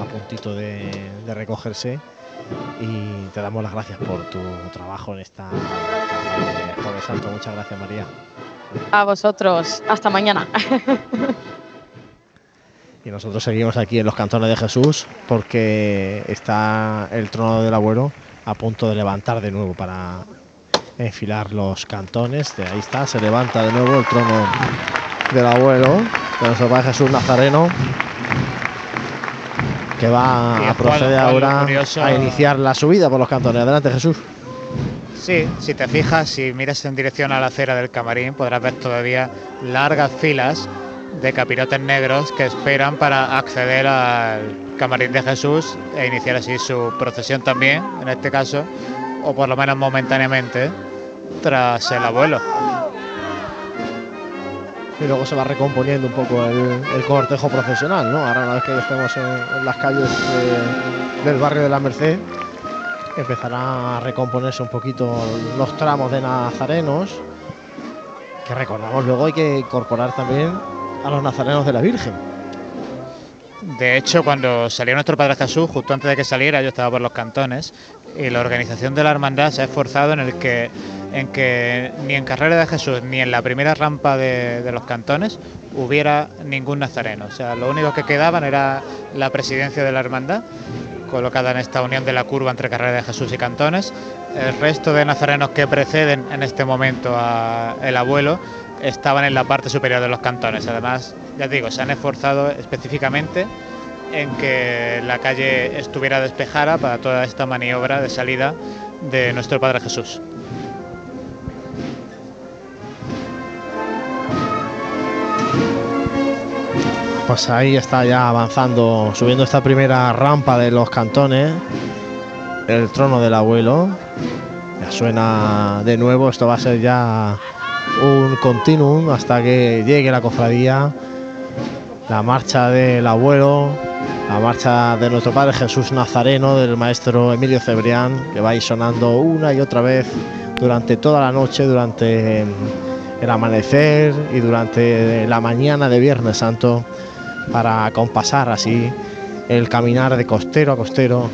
a puntito de, recogerse. Y te damos las gracias por tu trabajo en esta tarde Santo. Muchas gracias, María. A vosotros, hasta mañana. Y nosotros seguimos aquí en los cantones de Jesús porque está el trono del abuelo a punto de levantar de nuevo para enfilar los cantones. De ahí está, se levanta de nuevo el trono del abuelo de nuestro Padre Jesús Nazareno que va Sí, a proceder ahora curioso- a iniciar la subida por los cantones. Adelante Jesús. Sí, si te fijas, si miras en dirección a la acera del camarín, podrás ver todavía largas filas de capirotes negros que esperan para acceder al camarín de Jesús e iniciar así su procesión también, en este caso, o por lo menos momentáneamente, tras el abuelo. Y luego se va recomponiendo un poco el, cortejo profesional, ¿no? Ahora una vez que estemos en, las calles de- del barrio de la Merced, empezará a recomponerse un poquito los tramos de nazarenos, que recordamos luego hay que incorporar también a los nazarenos de la Virgen. De hecho, cuando salió nuestro Padre Jesús, justo antes de que saliera, yo estaba por los cantones y la organización de la hermandad se ha esforzado en el que en que ni en Carrera de Jesús ni en la primera rampa de, los cantones hubiera ningún nazareno. O sea, lo único que quedaban era la presidencia de la hermandad, colocada en esta unión de la curva entre Carrera de Jesús y cantones. El resto de nazarenos que preceden en este momento al abuelo estaban en la parte superior de los cantones. Además, ya digo, se han esforzado específicamente en que la calle estuviera despejada para toda esta maniobra de salida de nuestro Padre Jesús. Pues ahí está ya avanzando, subiendo esta primera rampa de los cantones, el trono del abuelo. Ya suena de nuevo, esto va a ser ya un continuum hasta que llegue la cofradía, la marcha del abuelo, la marcha de nuestro Padre Jesús Nazareno, del maestro Emilio Cebrián, que va a ir sonando una y otra vez durante toda la noche, durante el amanecer y durante la mañana de Viernes Santo, para compasar así el caminar de costero a costero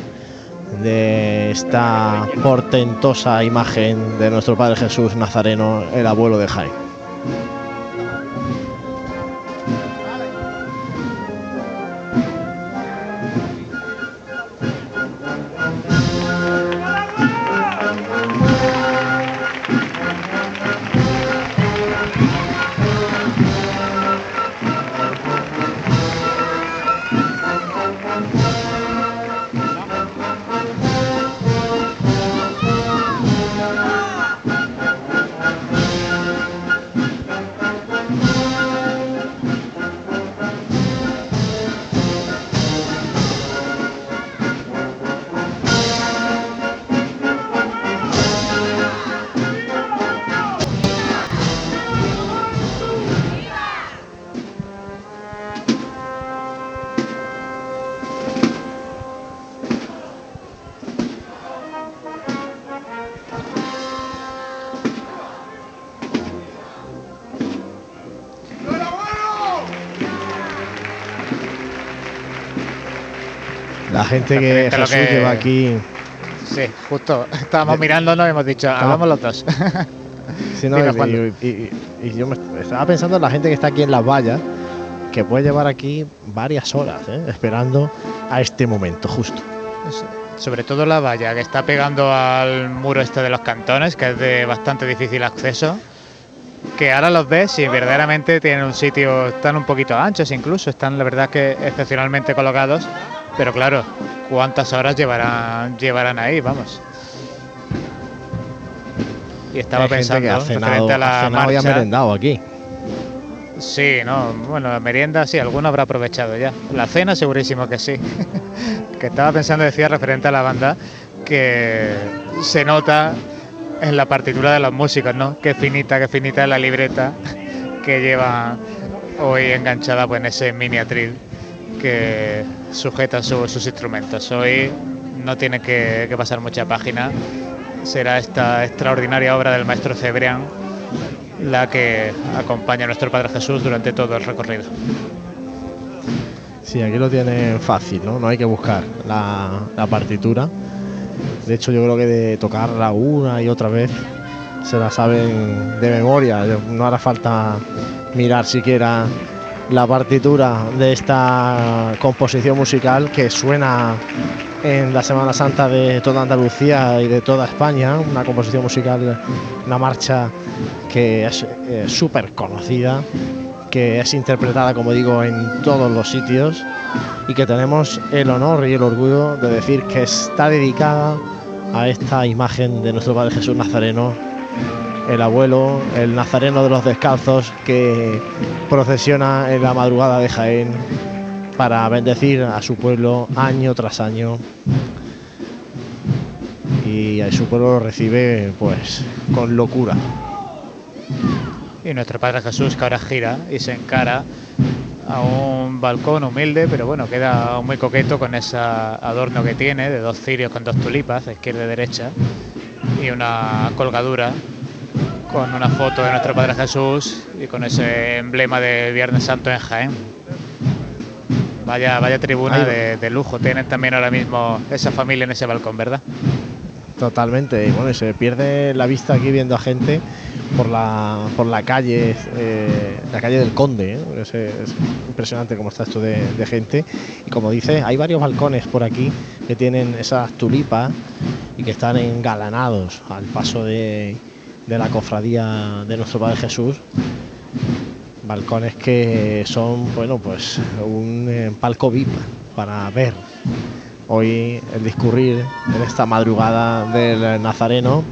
de esta portentosa imagen de nuestro Padre Jesús Nazareno, el abuelo de Jaén. Gente que lo Jesús que- lleva aquí. Sí, justo. Estábamos mirándonos y hemos dicho, hablamos los dos. Sí, no, y- y yo me estaba pensando en la gente que está aquí en las vallas, que puede llevar aquí varias horas ¿eh? esperando a este momento, justo. Sobre todo la valla que está pegando al muro este de los cantones, que es de bastante difícil acceso. Que ahora los ves y verdaderamente tienen un sitio, están un poquito anchos incluso, están la verdad que excepcionalmente colocados. Pero claro, ¿cuántas horas llevarán, llevarán ahí? Vamos. Y estaba Hay pensando, que ha cenado, referente a la ha cenado y ha marcha, merendado aquí. Sí, no, bueno, la merienda sí, alguno habrá aprovechado ya. La cena segurísimo que sí. que estaba pensando, decía, referente a la banda, que se nota en la partitura de los músicos, ¿no? Qué finita, qué finita es la libreta que lleva hoy enganchada pues, en ese mini atril que sujeta su- sus instrumentos. Hoy no tiene que, que pasar mucha página, será esta extraordinaria obra del maestro Cebrián la que acompaña a nuestro Padre Jesús durante todo el recorrido. Sí, aquí lo tienen fácil, ¿no? No hay que buscar la, la partitura. De hecho, yo creo que de tocarla una y otra vez se la saben de memoria. No hará falta mirar siquiera la partitura de esta composición musical que suena en la Semana Santa de toda Andalucía y de toda España. Una composición musical, una marcha que es eh, súper conocida, que es interpretada, como digo, en todos los sitios y que tenemos el honor y el orgullo de decir que está dedicada a esta imagen de nuestro Padre Jesús Nazareno, el abuelo, el nazareno de los descalzos que procesiona en la madrugada de Jaén para bendecir a su pueblo año tras año y a su pueblo lo recibe pues con locura. Y nuestro Padre Jesús que ahora gira y se encara a un balcón humilde, pero bueno, queda muy coqueto con ese adorno que tiene de dos cirios con dos tulipas, izquierda y derecha, y una colgadura con una foto de nuestro Padre Jesús y con ese emblema de Viernes Santo en Jaén. Vaya, vaya tribuna de, de lujo. Tienen también ahora mismo esa familia en ese balcón, ¿verdad? Totalmente, y bueno, se pierde la vista aquí viendo a gente por la, por la calle, eh, la calle del Conde. ¿eh? Es, es impresionante cómo está esto de, de gente. Y como dice, hay varios balcones por aquí que tienen esas tulipas y que están engalanados al paso de, de la cofradía de nuestro Padre Jesús. Balcones que son, bueno, pues un eh, palco VIP para ver hoy el discurrir en esta madrugada del Nazareno,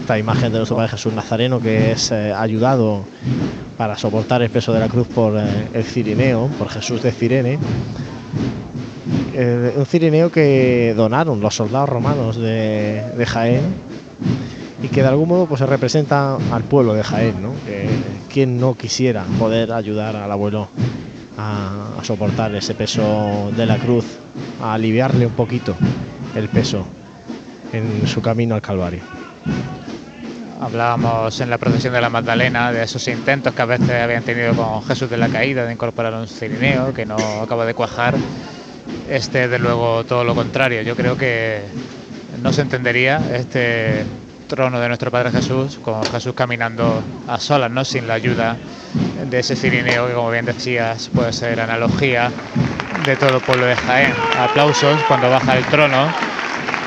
esta imagen de nuestro Padre Jesús Nazareno que es eh, ayudado para soportar el peso de la cruz por eh, el Cirineo, por Jesús de Cirene. Un Cirineo que donaron los soldados romanos de, de Jaén y que de algún modo pues representa al pueblo de Jaén, ¿no? Que, quien no quisiera poder ayudar al abuelo a, a soportar ese peso de la cruz, a aliviarle un poquito el peso en su camino al Calvario. Hablábamos en la procesión de la Magdalena de esos intentos que a veces habían tenido con Jesús de la Caída de incorporar un cirineo que no acaba de cuajar. Este es de luego todo lo contrario. Yo creo que no se entendería este trono de nuestro Padre Jesús con Jesús caminando a solas, ¿no? sin la ayuda de ese cirineo que como bien decías puede ser analogía de todo el pueblo de Jaén. Aplausos cuando baja el trono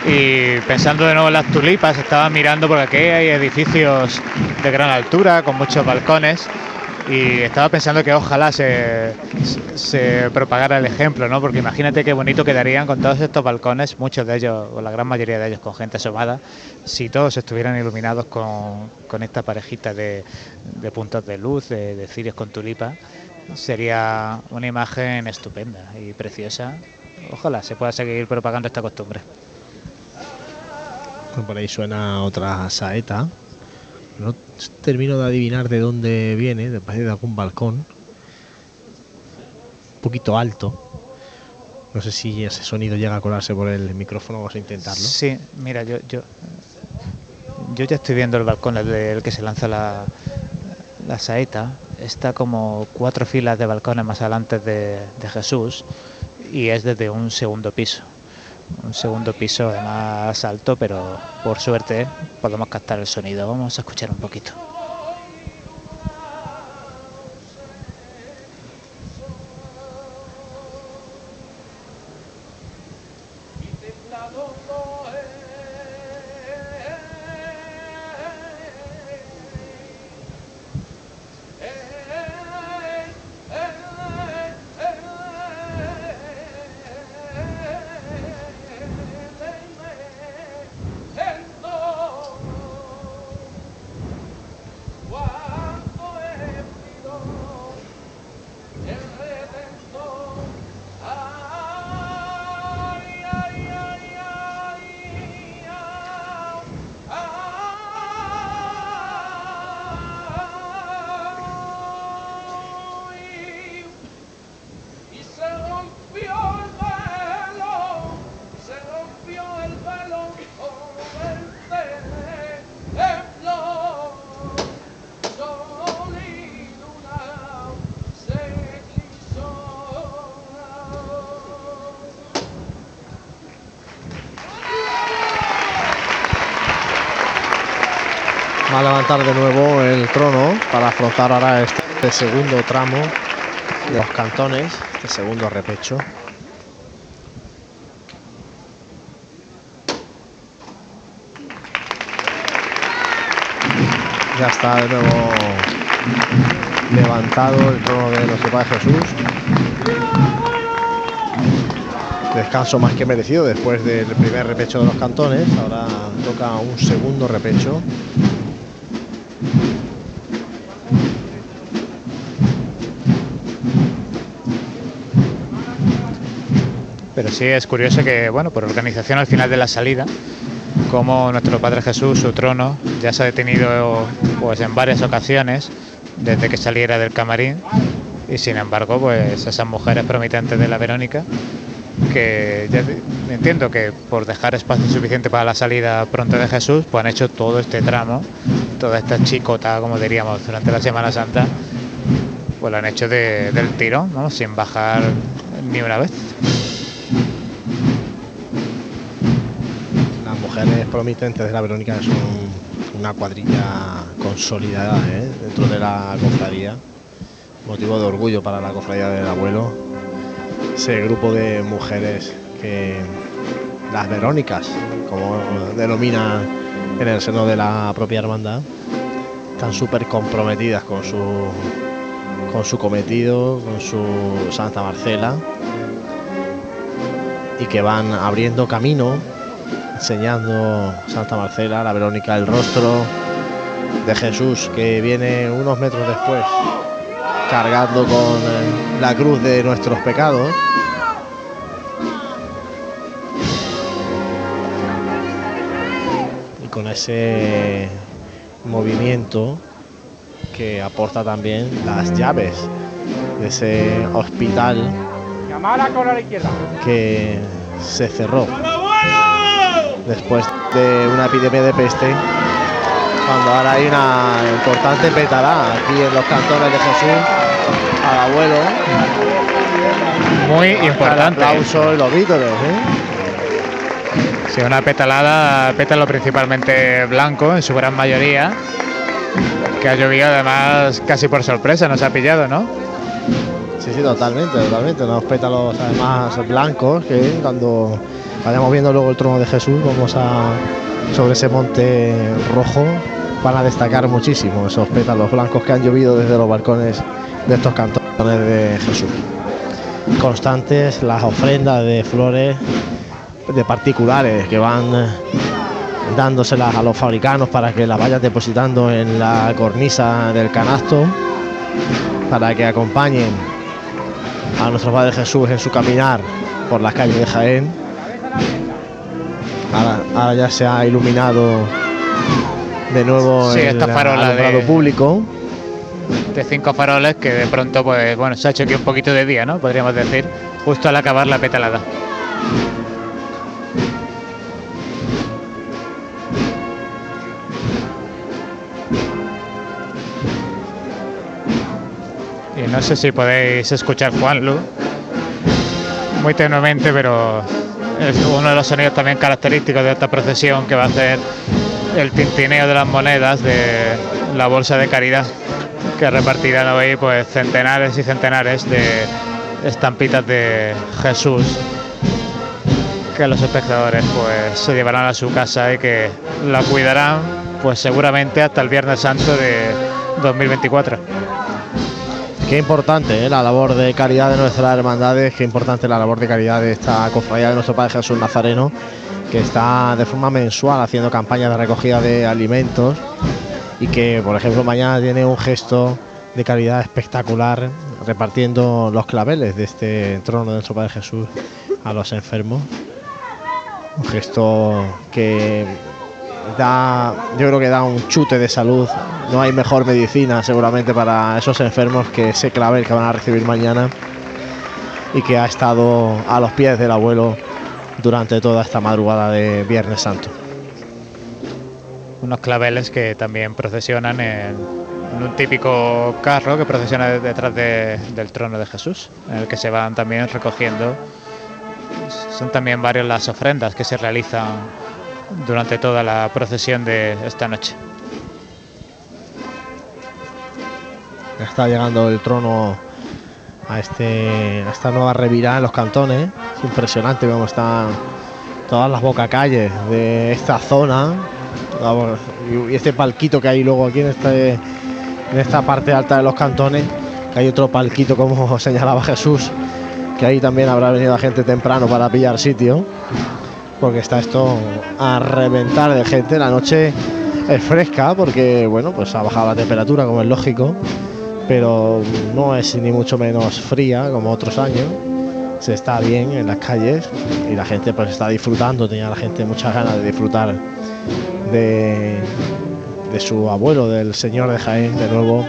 y pensando de nuevo en las tulipas, estaba mirando porque aquí hay edificios de gran altura con muchos balcones y estaba pensando que ojalá se, se propagara el ejemplo, ¿no? Porque imagínate qué bonito quedarían con todos estos balcones, muchos de ellos, o la gran mayoría de ellos con gente asomada, si todos estuvieran iluminados con, con esta parejita de, de puntos de luz, de, cirios con tulipas. Sería una imagen estupenda y preciosa. Ojalá se pueda seguir propagando esta costumbre. Por ahí suena otra saeta. No termino de adivinar de dónde viene, parece de algún balcón. Un poquito alto. No sé si ese sonido llega a colarse por el micrófono, vamos a intentarlo. Sí, mira, yo, yo, yo ya estoy viendo el balcón el del que se lanza la, la saeta. Está como cuatro filas de balcones más adelante de, de Jesús. y es desde un segundo piso. Un segundo piso además alto, pero por suerte podemos captar el sonido. Vamos a escuchar un poquito. A levantar de nuevo el trono para afrontar ahora este segundo tramo de los cantones, este segundo repecho. Ya está de nuevo levantado el trono de nuestro Padre Jesús. Descanso más que merecido después del primer repecho de los cantones. Ahora toca un segundo repecho. Sí es curioso que, bueno, por organización al final de la salida, como nuestro Padre Jesús, su trono, ya se ha detenido pues en varias ocasiones desde que saliera del camarín y sin embargo, pues esas mujeres promitentes de la Verónica que entiendo que por dejar espacio suficiente para la salida pronto de Jesús, pues han hecho todo este tramo, toda esta chicota, como diríamos, durante la Semana Santa, pues lo han hecho de- del tirón, ¿no? sin bajar ni una vez. Promitentes de la Verónica son una cuadrilla consolidada ¿eh? dentro de la cofradía. Motivo de orgullo para la cofradía del abuelo. Ese grupo de mujeres que las Verónicas, como denomina en el seno de la propia hermandad, están súper comprometidas con su, con su cometido, con su Santa Marcela y que van abriendo camino enseñando Santa Marcela, la Verónica, el rostro de Jesús que viene unos metros después cargando con eh, la cruz de nuestros pecados. Y con ese movimiento que aporta también las llaves de ese hospital que se cerró después de una epidemia de peste cuando ahora hay una importante petalada aquí en los cantones de Jesús al abuelo Muy importante. aplauso y los vítores ¿eh? Sí, una petalada, pétalo principalmente blanco en su gran mayoría, que ha llovido además casi por sorpresa, nos ha pillado, ¿no? sí sí totalmente totalmente unos pétalos además blancos que cuando vayamos viendo luego el trono de Jesús vamos a sobre ese monte rojo van a destacar muchísimo esos pétalos blancos que han llovido desde los balcones de estos cantones de Jesús constantes las ofrendas de flores de particulares que van eh, dándoselas a los fabricanos para que las vayan depositando en la cornisa del canasto para que acompañen a nuestro Padre Jesús en su caminar por las calles de Jaén. Ahora, ahora ya se ha iluminado de nuevo Sí, el esta farola alumbrado de- público. De cinco faroles que de pronto, pues bueno, se ha hecho aquí un poquito de día, ¿no? Podríamos decir, justo al acabar la petalada. Y no sé si podéis escuchar Juanlu, muy tenuemente, pero es uno de los sonidos también característicos de esta procesión que va a ser el tintineo de las monedas de la bolsa de caridad que repartirán hoy pues centenares y centenares de estampitas de Jesús que los espectadores pues se llevarán a su casa y que la cuidarán pues seguramente hasta el Viernes Santo de 2024. Qué importante ¿eh? la labor de caridad de nuestras hermandades, qué importante la labor de caridad de esta cofradía de nuestro Padre Jesús Nazareno, que está de forma mensual haciendo campañas de recogida de alimentos y que, por ejemplo, mañana tiene un gesto de caridad espectacular repartiendo los claveles de este trono de nuestro Padre Jesús a los enfermos. Un gesto que da, yo creo que da un chute de salud. No hay mejor medicina seguramente para esos enfermos que ese clavel que van a recibir mañana y que ha estado a los pies del abuelo durante toda esta madrugada de Viernes Santo. Unos claveles que también procesionan en, un típico carro que procesiona detrás de- del trono de Jesús, en el que se van también recogiendo. Son también varias las ofrendas que se realizan durante toda la procesión de esta noche. Está llegando el trono a, este, a esta nueva revirada en los cantones. Es impresionante cómo están todas las bocacalles de esta zona. Y este palquito que hay luego aquí en, este, en esta parte alta de los cantones. Que hay otro palquito, como señalaba Jesús, que ahí también habrá venido gente temprano para pillar sitio. Porque está esto a reventar de gente. La noche es fresca porque, bueno, pues ha bajado la temperatura, como es lógico pero no es ni mucho menos fría como otros años. Se está bien en las calles y la gente pues está disfrutando, tenía la gente muchas ganas de disfrutar de, de su abuelo, del señor de Jaén, de nuevo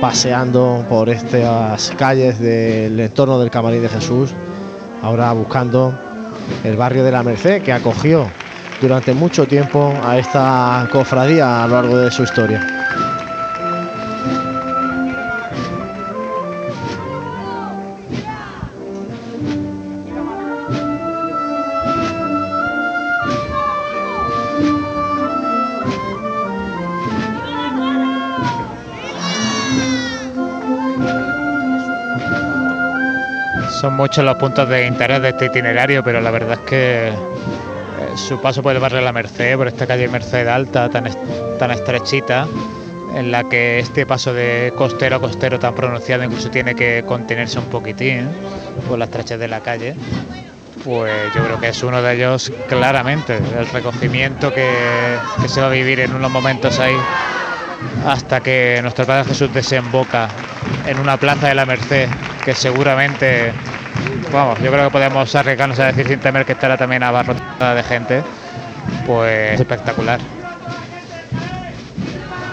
paseando por estas calles del entorno del Camarín de Jesús, ahora buscando el barrio de la Merced que acogió durante mucho tiempo a esta cofradía a lo largo de su historia. Son muchos los puntos de interés de este itinerario, pero la verdad es que eh, su paso por el barrio de la Merced, por esta calle Merced Alta tan, tan estrechita, en la que este paso de costero a costero tan pronunciado incluso tiene que contenerse un poquitín por la estrechez de la calle, pues yo creo que es uno de ellos claramente, el recogimiento que, que se va a vivir en unos momentos ahí hasta que nuestro Padre Jesús desemboca en una plaza de la Merced que seguramente, vamos, yo creo que podemos arriesgarnos a decir sin temer que estará también abarrotada de gente, pues espectacular.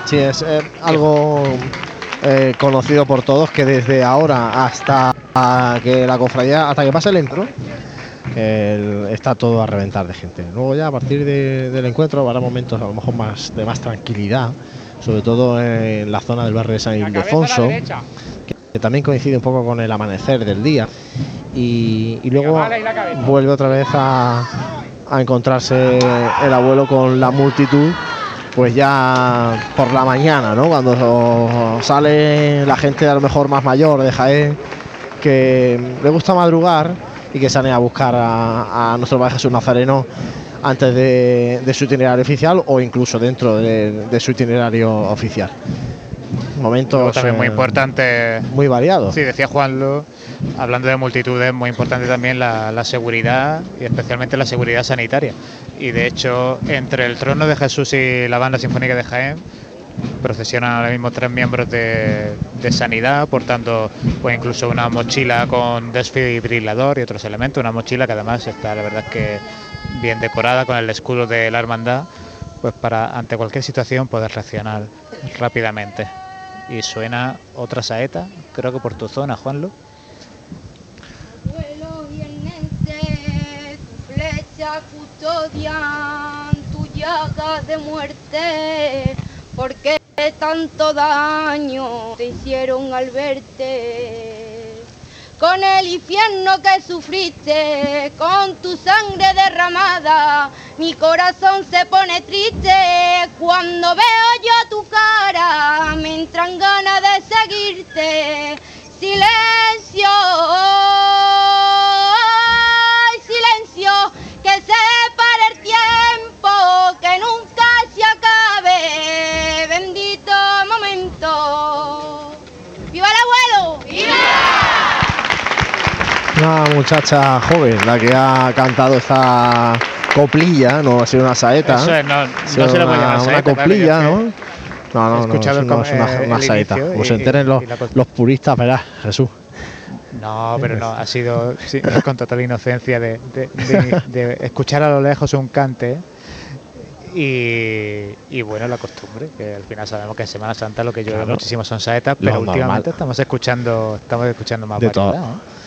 Sí, es eh, algo eh, conocido por todos que desde ahora hasta que la cofradía, hasta que pase el entro, el- está todo a reventar de gente. Luego ya a partir de- del encuentro habrá momentos a lo mejor más de más tranquilidad, sobre todo en la zona del barrio de San Ildefonso, que, también coincide un poco con el amanecer del día. Y, y luego vuelve otra vez a, a encontrarse el abuelo con la multitud pues ya por la mañana, ¿no? Cuando sale la gente a lo mejor más mayor de Jaén, que le gusta madrugar y que sale a buscar a, a nuestro Padre Jesús Nazareno antes de, de su itinerario oficial o incluso dentro de, de su itinerario oficial. Momentos también muy eh, importante. muy variados. Sí, decía Juanlo, hablando de multitudes, muy importante también la, la seguridad y especialmente la seguridad sanitaria. Y de hecho, entre el trono de Jesús y la banda sinfónica de Jaén procesionan ahora mismo tres miembros de, de sanidad, portando pues incluso una mochila con desfibrilador y otros elementos, una mochila que además está la verdad es que bien decorada con el escudo de la hermandad, pues para ante cualquier situación poder reaccionar rápidamente. Y suena otra saeta, creo que por tu zona, Juanlo. Tu flecha custodian tu llaga de muerte. ¿Por qué tanto daño te hicieron al verte? Con el infierno que sufriste, con tu sangre derramada, mi corazón se pone triste cuando veo yo tu cara, me entran ganas de seguirte. Silencio, silencio, que se pare el tiempo, que nunca se acabe, bendito momento. ¡Viva el abuelo! ¡Viva! Una muchacha joven la que ha cantado esta coplilla, no ha sido una saeta. Eso es, no- no se puede una, una saeta, claro, coplilla, yo ¿no? No, no, no, escuchado no es una, una saeta. Como se enteren los, los puristas, verás, Jesús. No, pero no, ha sido sí, con total inocencia de, de- de- de escuchar a lo lejos un cante y, y bueno, la costumbre, que al final sabemos que en Semana Santa lo que llueve Claro. muchísimo son saetas, Lo pero normal. últimamente estamos escuchando estamos escuchando más De todo. variedad, ¿eh?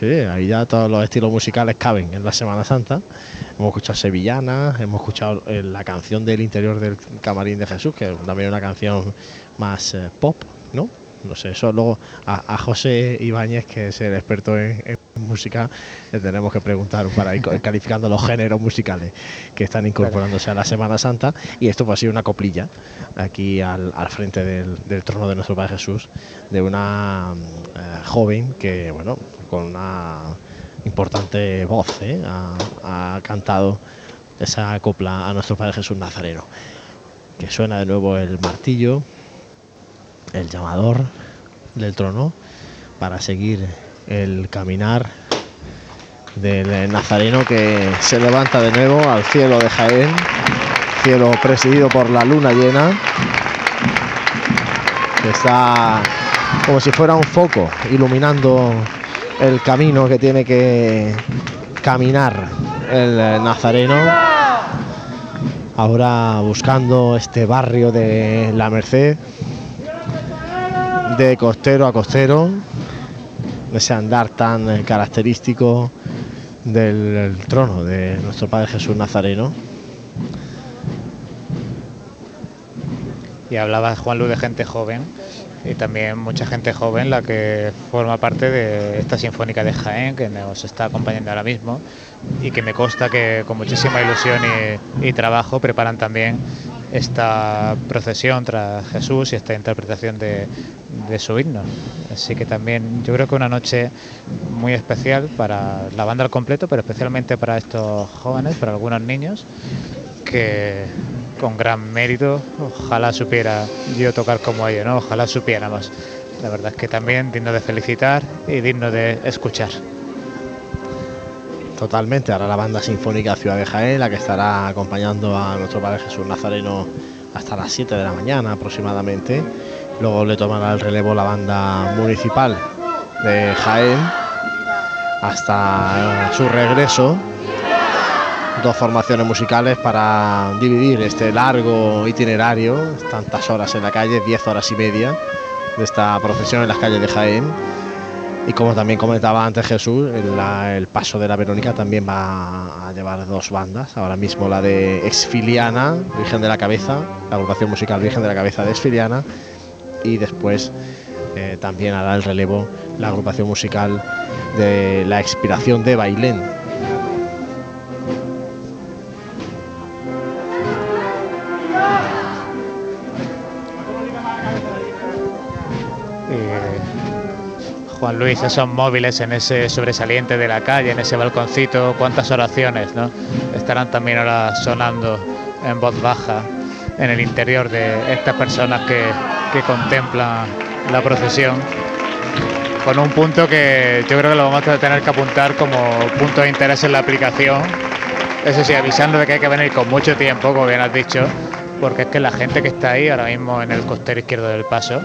Sí, ahí ya todos los estilos musicales caben en la Semana Santa. Hemos escuchado sevillanas, hemos escuchado eh, la canción del interior del camarín de Jesús, que también es una canción más eh, pop, ¿no? No sé, eso luego a, José Ibáñez, que es el experto en, música, le tenemos que preguntar para ir calificando los géneros musicales que están incorporándose a la Semana Santa. Y esto pues ha sido una coplilla aquí al, frente del, trono de nuestro Padre Jesús, de una eh, joven que, bueno, con una importante voz, ¿eh? ha, ha cantado esa copla a nuestro Padre Jesús Nazareno. Que suena de nuevo el martillo, el llamador del trono, para seguir el caminar del Nazareno que se levanta de nuevo al cielo de Jaén, cielo presidido por la luna llena, que está como si fuera un foco iluminando el camino que tiene que caminar el eh, Nazareno. Ahora buscando este barrio de La Merced, de costero a costero, ese andar tan eh, característico del trono de nuestro Padre Jesús Nazareno. Y hablaba Juan Luz de gente joven y también mucha gente joven la que forma parte de esta Sinfónica de Jaén que nos está acompañando ahora mismo y que me consta que con muchísima ilusión y, trabajo preparan también esta procesión tras Jesús y esta interpretación de, de su himno. Así que también yo creo que una noche muy especial para la banda al completo, pero especialmente para estos jóvenes, para algunos niños, que con gran mérito, ojalá supiera yo tocar como ellos, ¿no? Ojalá supiéramos. La verdad es que también digno de felicitar y digno de escuchar. Totalmente, ahora la banda sinfónica Ciudad de Jaén, la que estará acompañando a nuestro Padre Jesús Nazareno hasta las 7 de la mañana aproximadamente. Luego le tomará el relevo la banda municipal de Jaén hasta su regreso. Dos formaciones musicales para dividir este largo itinerario, tantas horas en la calle, 10 horas y media de esta procesión en las calles de Jaén. Y como también comentaba antes Jesús, el, paso de la Verónica también va a llevar dos bandas. Ahora mismo la de Exfiliana, Virgen de la Cabeza, la agrupación musical Virgen de la Cabeza de Exfiliana. Y después eh, también hará el relevo la agrupación musical de la Expiración de Bailén. Luis, esos móviles en ese sobresaliente de la calle, en ese balconcito, cuántas oraciones, ¿no? Estarán también ahora sonando en voz baja en el interior de estas personas que, que contemplan la procesión. Con un punto que yo creo que lo vamos a tener que apuntar como punto de interés en la aplicación. Eso sí, avisando de que hay que venir con mucho tiempo, como bien has dicho, porque es que la gente que está ahí ahora mismo en el costero izquierdo del paso,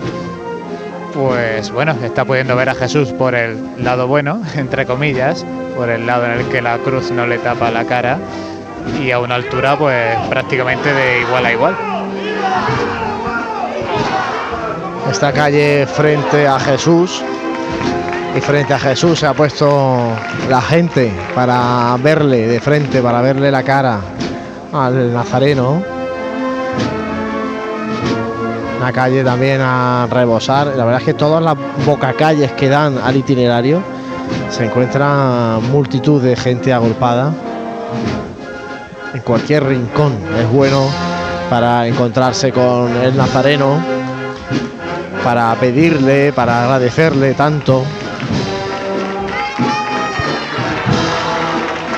pues bueno, está pudiendo ver a Jesús por el lado bueno, entre comillas, por el lado en el que la cruz no le tapa la cara y a una altura pues prácticamente de igual a igual. Esta calle frente a Jesús y frente a Jesús se ha puesto la gente para verle de frente, para verle la cara al Nazareno. Una calle también a rebosar. La verdad es que todas las bocacalles que dan al itinerario se encuentra multitud de gente agolpada. En cualquier rincón es bueno para encontrarse con el Nazareno, para pedirle, para agradecerle tanto.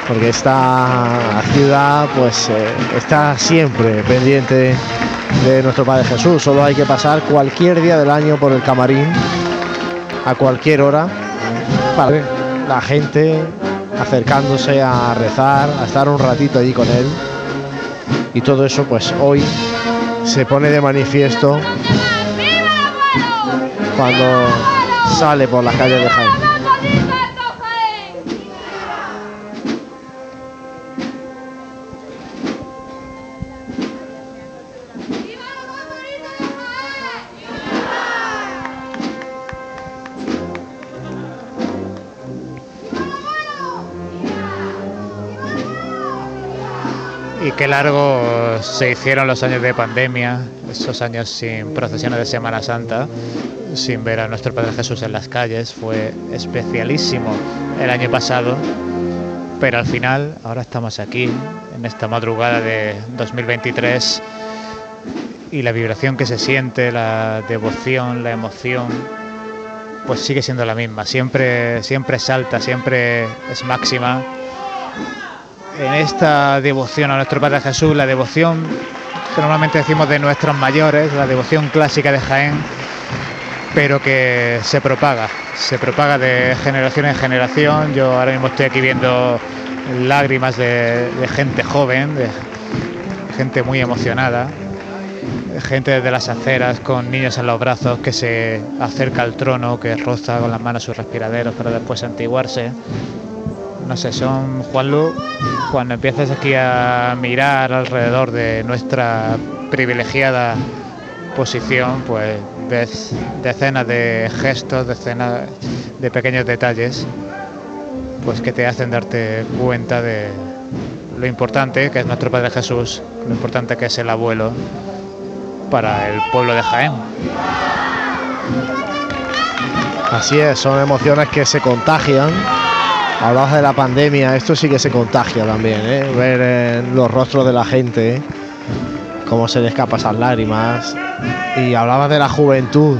Porque esta ciudad pues eh, está siempre pendiente de nuestro Padre Jesús. Solo hay que pasar cualquier día del año por el camarín, a cualquier hora, para la gente acercándose a rezar, a estar un ratito allí con él. Y todo eso pues hoy se pone de manifiesto cuando sale por las calles de Jaén. Qué largo se hicieron los años de pandemia, esos años sin procesiones de Semana Santa, sin ver a nuestro Padre Jesús en las calles. Fue especialísimo el año pasado, pero al final, ahora estamos aquí, en esta madrugada de 2023, y la vibración que se siente, la devoción, la emoción, pues sigue siendo la misma. Siempre, siempre salta, siempre es máxima en esta devoción a nuestro Padre Jesús, la devoción que normalmente decimos de nuestros mayores, la devoción clásica de Jaén, pero que se propaga, se propaga de generación en generación. Yo ahora mismo estoy aquí viendo lágrimas de, gente joven, de gente muy emocionada, gente desde las aceras con niños en los brazos que se acerca al trono, que roza con las manos sus respiraderos para después antiguarse no sé, son, Juanlu, cuando empiezas aquí a mirar alrededor de nuestra privilegiada posición, pues ves decenas de gestos, decenas de pequeños detalles, pues que te hacen darte cuenta de lo importante que es nuestro Padre Jesús, lo importante que es el abuelo para el pueblo de Jaén. Así es, son emociones que se contagian Hablabas de la pandemia, esto sí que se contagia también, ¿eh? ver eh, los rostros de la gente, ¿eh? cómo se le escapan esas lágrimas. Y hablabas de la juventud,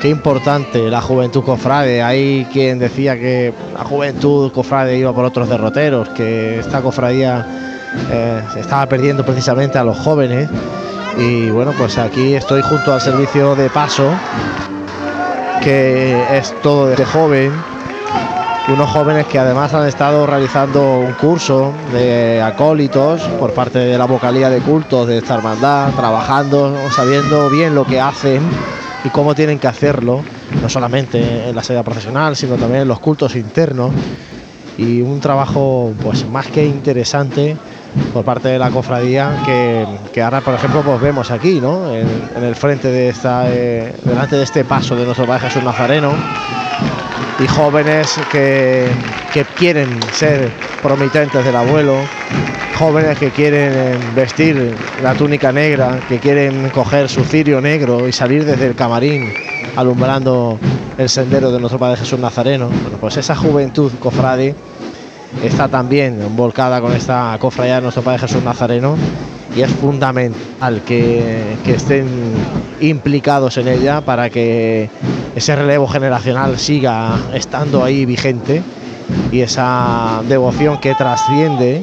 qué importante la juventud cofrade. Hay quien decía que la juventud cofrade iba por otros derroteros, que esta cofradía se estaba perdiendo precisamente a los jóvenes. Y bueno, pues aquí estoy junto al servicio de paso, que es todo de joven unos jóvenes que además han estado realizando un curso de acólitos por parte de la vocalía de cultos de esta hermandad, trabajando, sabiendo bien lo que hacen y cómo tienen que hacerlo, no solamente en la sede profesional, sino también en los cultos internos. Y un trabajo pues más que interesante por parte de la cofradía que, ahora por ejemplo pues vemos aquí ¿no? en, el frente de esta eh, delante de este paso de nuestro Padre Jesús Nazareno y jóvenes que, que quieren ser promitentes del abuelo, jóvenes que quieren vestir la túnica negra, que quieren coger su cirio negro y salir desde el camarín alumbrando el sendero de nuestro Padre Jesús Nazareno. Pues esa juventud cofrade está también volcada con esta cofradía de nuestro Padre Jesús Nazareno y es fundamental que, que estén implicados en ella para que ese relevo generacional siga estando ahí vigente y esa devoción que trasciende,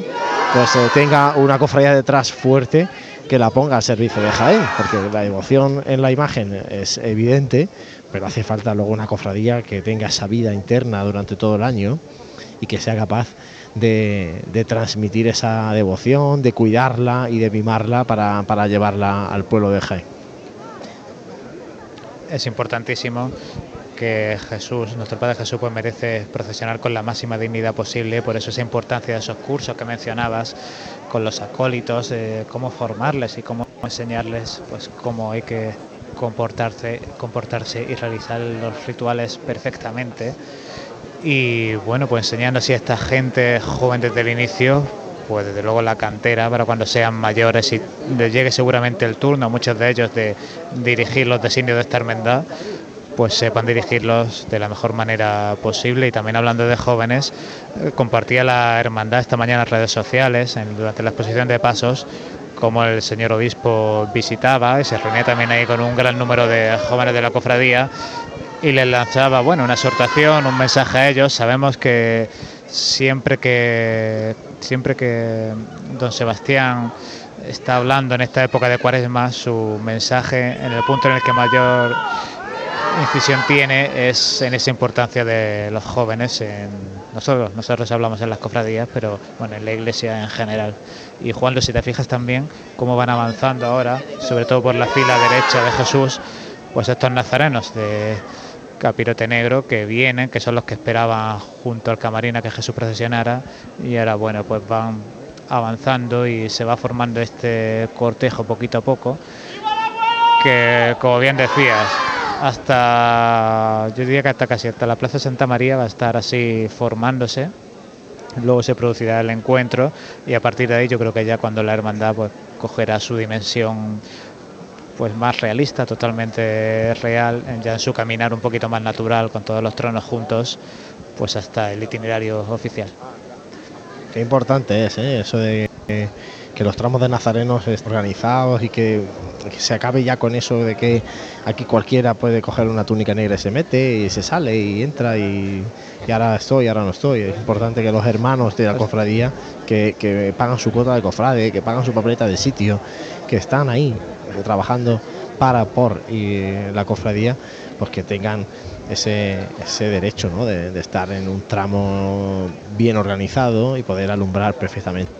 pues eh, tenga una cofradía detrás fuerte que la ponga al servicio de Jaén, porque la devoción en la imagen es evidente, pero hace falta luego una cofradía que tenga esa vida interna durante todo el año y que sea capaz de, de transmitir esa devoción, de cuidarla y de mimarla para, para llevarla al pueblo de Jaén es importantísimo que Jesús, nuestro Padre Jesús, pues merece procesionar con la máxima dignidad posible, por eso esa importancia de esos cursos que mencionabas con los acólitos, cómo formarles y cómo enseñarles pues cómo hay que comportarse, comportarse y realizar los rituales perfectamente. Y bueno, pues enseñando así a esta gente joven desde el inicio, pues desde luego la cantera para cuando sean mayores y les llegue seguramente el turno a muchos de ellos de dirigir los designios de esta hermandad, pues sepan dirigirlos de la mejor manera posible y también hablando de jóvenes eh, compartía la hermandad esta mañana en redes sociales en- durante la exposición de pasos como el señor obispo visitaba y se reunía también ahí con un gran número de jóvenes de la cofradía y les lanzaba bueno una exhortación, un mensaje a ellos. Sabemos que siempre que siempre que don Sebastián está hablando en esta época de Cuaresma, su mensaje en el punto en el que mayor incisión tiene es en esa importancia de los jóvenes. En nosotros, nosotros hablamos en las cofradías, pero bueno, en la iglesia en general. Y Juan, si te fijas también cómo van avanzando ahora, sobre todo por la fila derecha de Jesús, pues estos nazarenos de capirote negro que vienen, que son los que esperaban junto al camarín a que Jesús procesionara, y ahora bueno, pues van avanzando y se va formando este cortejo poquito a poco, que como bien decías, hasta, yo diría que hasta casi hasta la Plaza Santa María va a estar así formándose. Luego se producirá el encuentro y a partir de ahí yo creo que ya cuando la hermandad pues cogerá su dimensión pues más realista, totalmente real, ya en su caminar un poquito más natural con todos los tronos juntos, pues hasta el itinerario oficial. Qué importante es ¿eh? eso de que, que los tramos de nazarenos estén organizados y que, que se acabe ya con eso de que aquí cualquiera puede coger una túnica negra y se mete y se sale y entra y, y ahora estoy, ahora no estoy. Es importante que los hermanos de la cofradía que, que pagan su cuota de cofrade, que pagan su papeleta de sitio, que están ahí trabajando para, por y la cofradía, pues que tengan ese, ese derecho ¿no? de, estar en un tramo bien organizado y poder alumbrar perfectamente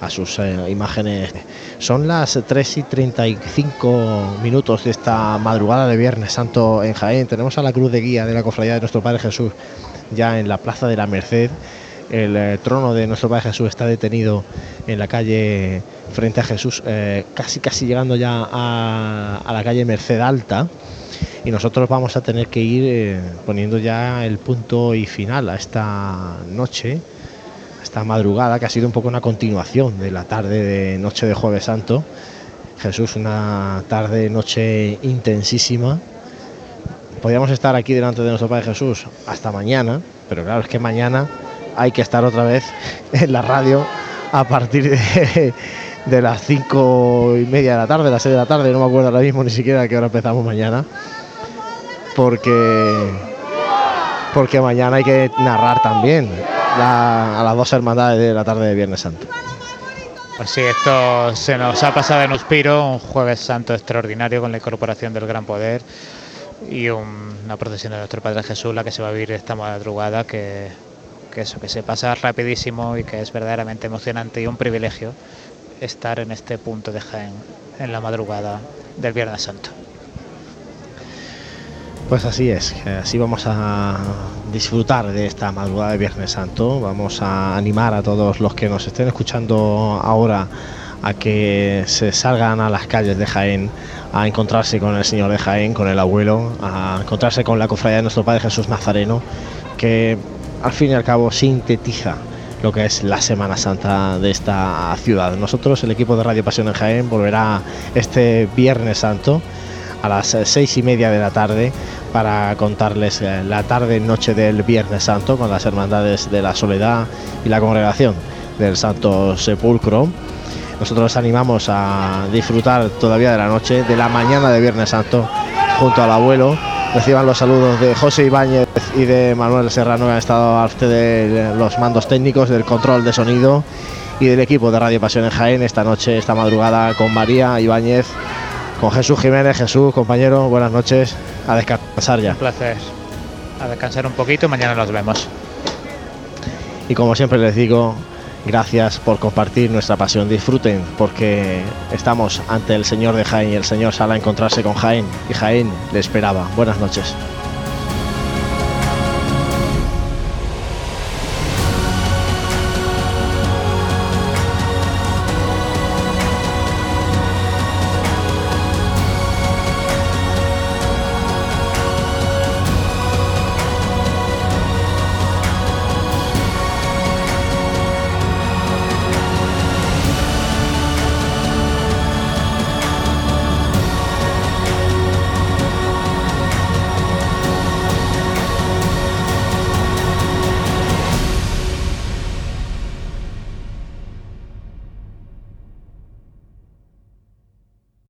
a sus eh, imágenes. Son las 3 y 35 minutos de esta madrugada de Viernes Santo en Jaén. Tenemos a la cruz de guía de la cofradía de nuestro Padre Jesús ya en la Plaza de la Merced. El eh, trono de nuestro Padre Jesús está detenido en la calle frente a Jesús, eh, casi casi llegando ya a, la calle Merced Alta y nosotros vamos a tener que ir eh, poniendo ya el punto y final a esta noche, esta madrugada que ha sido un poco una continuación de la tarde de noche de Jueves Santo. Jesús, una tarde noche intensísima. Podríamos estar aquí delante de nuestro Padre Jesús hasta mañana, pero claro, es que mañana hay que estar otra vez en la radio a partir de, las cinco y media de la tarde, las seis de la tarde, no me acuerdo ahora mismo ni siquiera a qué hora empezamos mañana porque porque mañana hay que narrar también a las dos hermandades de la tarde de Viernes Santo. Pues sí, esto se nos ha pasado en Uspiro, un jueves santo extraordinario con la incorporación del Gran Poder y un- una procesión de nuestro Padre Jesús, la que se va a vivir esta madrugada, que, que eso, que se pasa rapidísimo y que es verdaderamente emocionante y un privilegio estar en este punto de Jaén en la madrugada del Viernes Santo. Pues así es, así vamos a disfrutar de esta madrugada de Viernes Santo. Vamos a animar a todos los que nos estén escuchando ahora a que se salgan a las calles de Jaén a encontrarse con el Señor de Jaén, con el abuelo, a encontrarse con la cofradía de nuestro Padre Jesús Nazareno, que al fin y al cabo sintetiza lo que es la Semana Santa de esta ciudad. Nosotros, el equipo de Radio Pasión en Jaén, volverá este Viernes Santo a las seis y media de la tarde para contarles eh, la tarde noche del Viernes Santo con las hermandades de la Soledad y la congregación del Santo Sepulcro. Nosotros animamos a disfrutar todavía de la noche, de la mañana de Viernes Santo, junto al abuelo. Reciban los saludos de José Ibáñez y de Manuel Serrano, que han estado al frente de los mandos técnicos, del control de sonido y del equipo de Radio Pasión en Jaén esta noche, esta madrugada con María Ibáñez, con Jesús Jiménez. Jesús, compañero, buenas noches. A descansar ya. Un placer. A descansar un poquito, mañana nos vemos. Y como siempre les digo, gracias por compartir nuestra pasión. Disfruten porque estamos ante el Señor de Jaén y el Señor sale a encontrarse con Jaén y Jaén le esperaba. Buenas noches.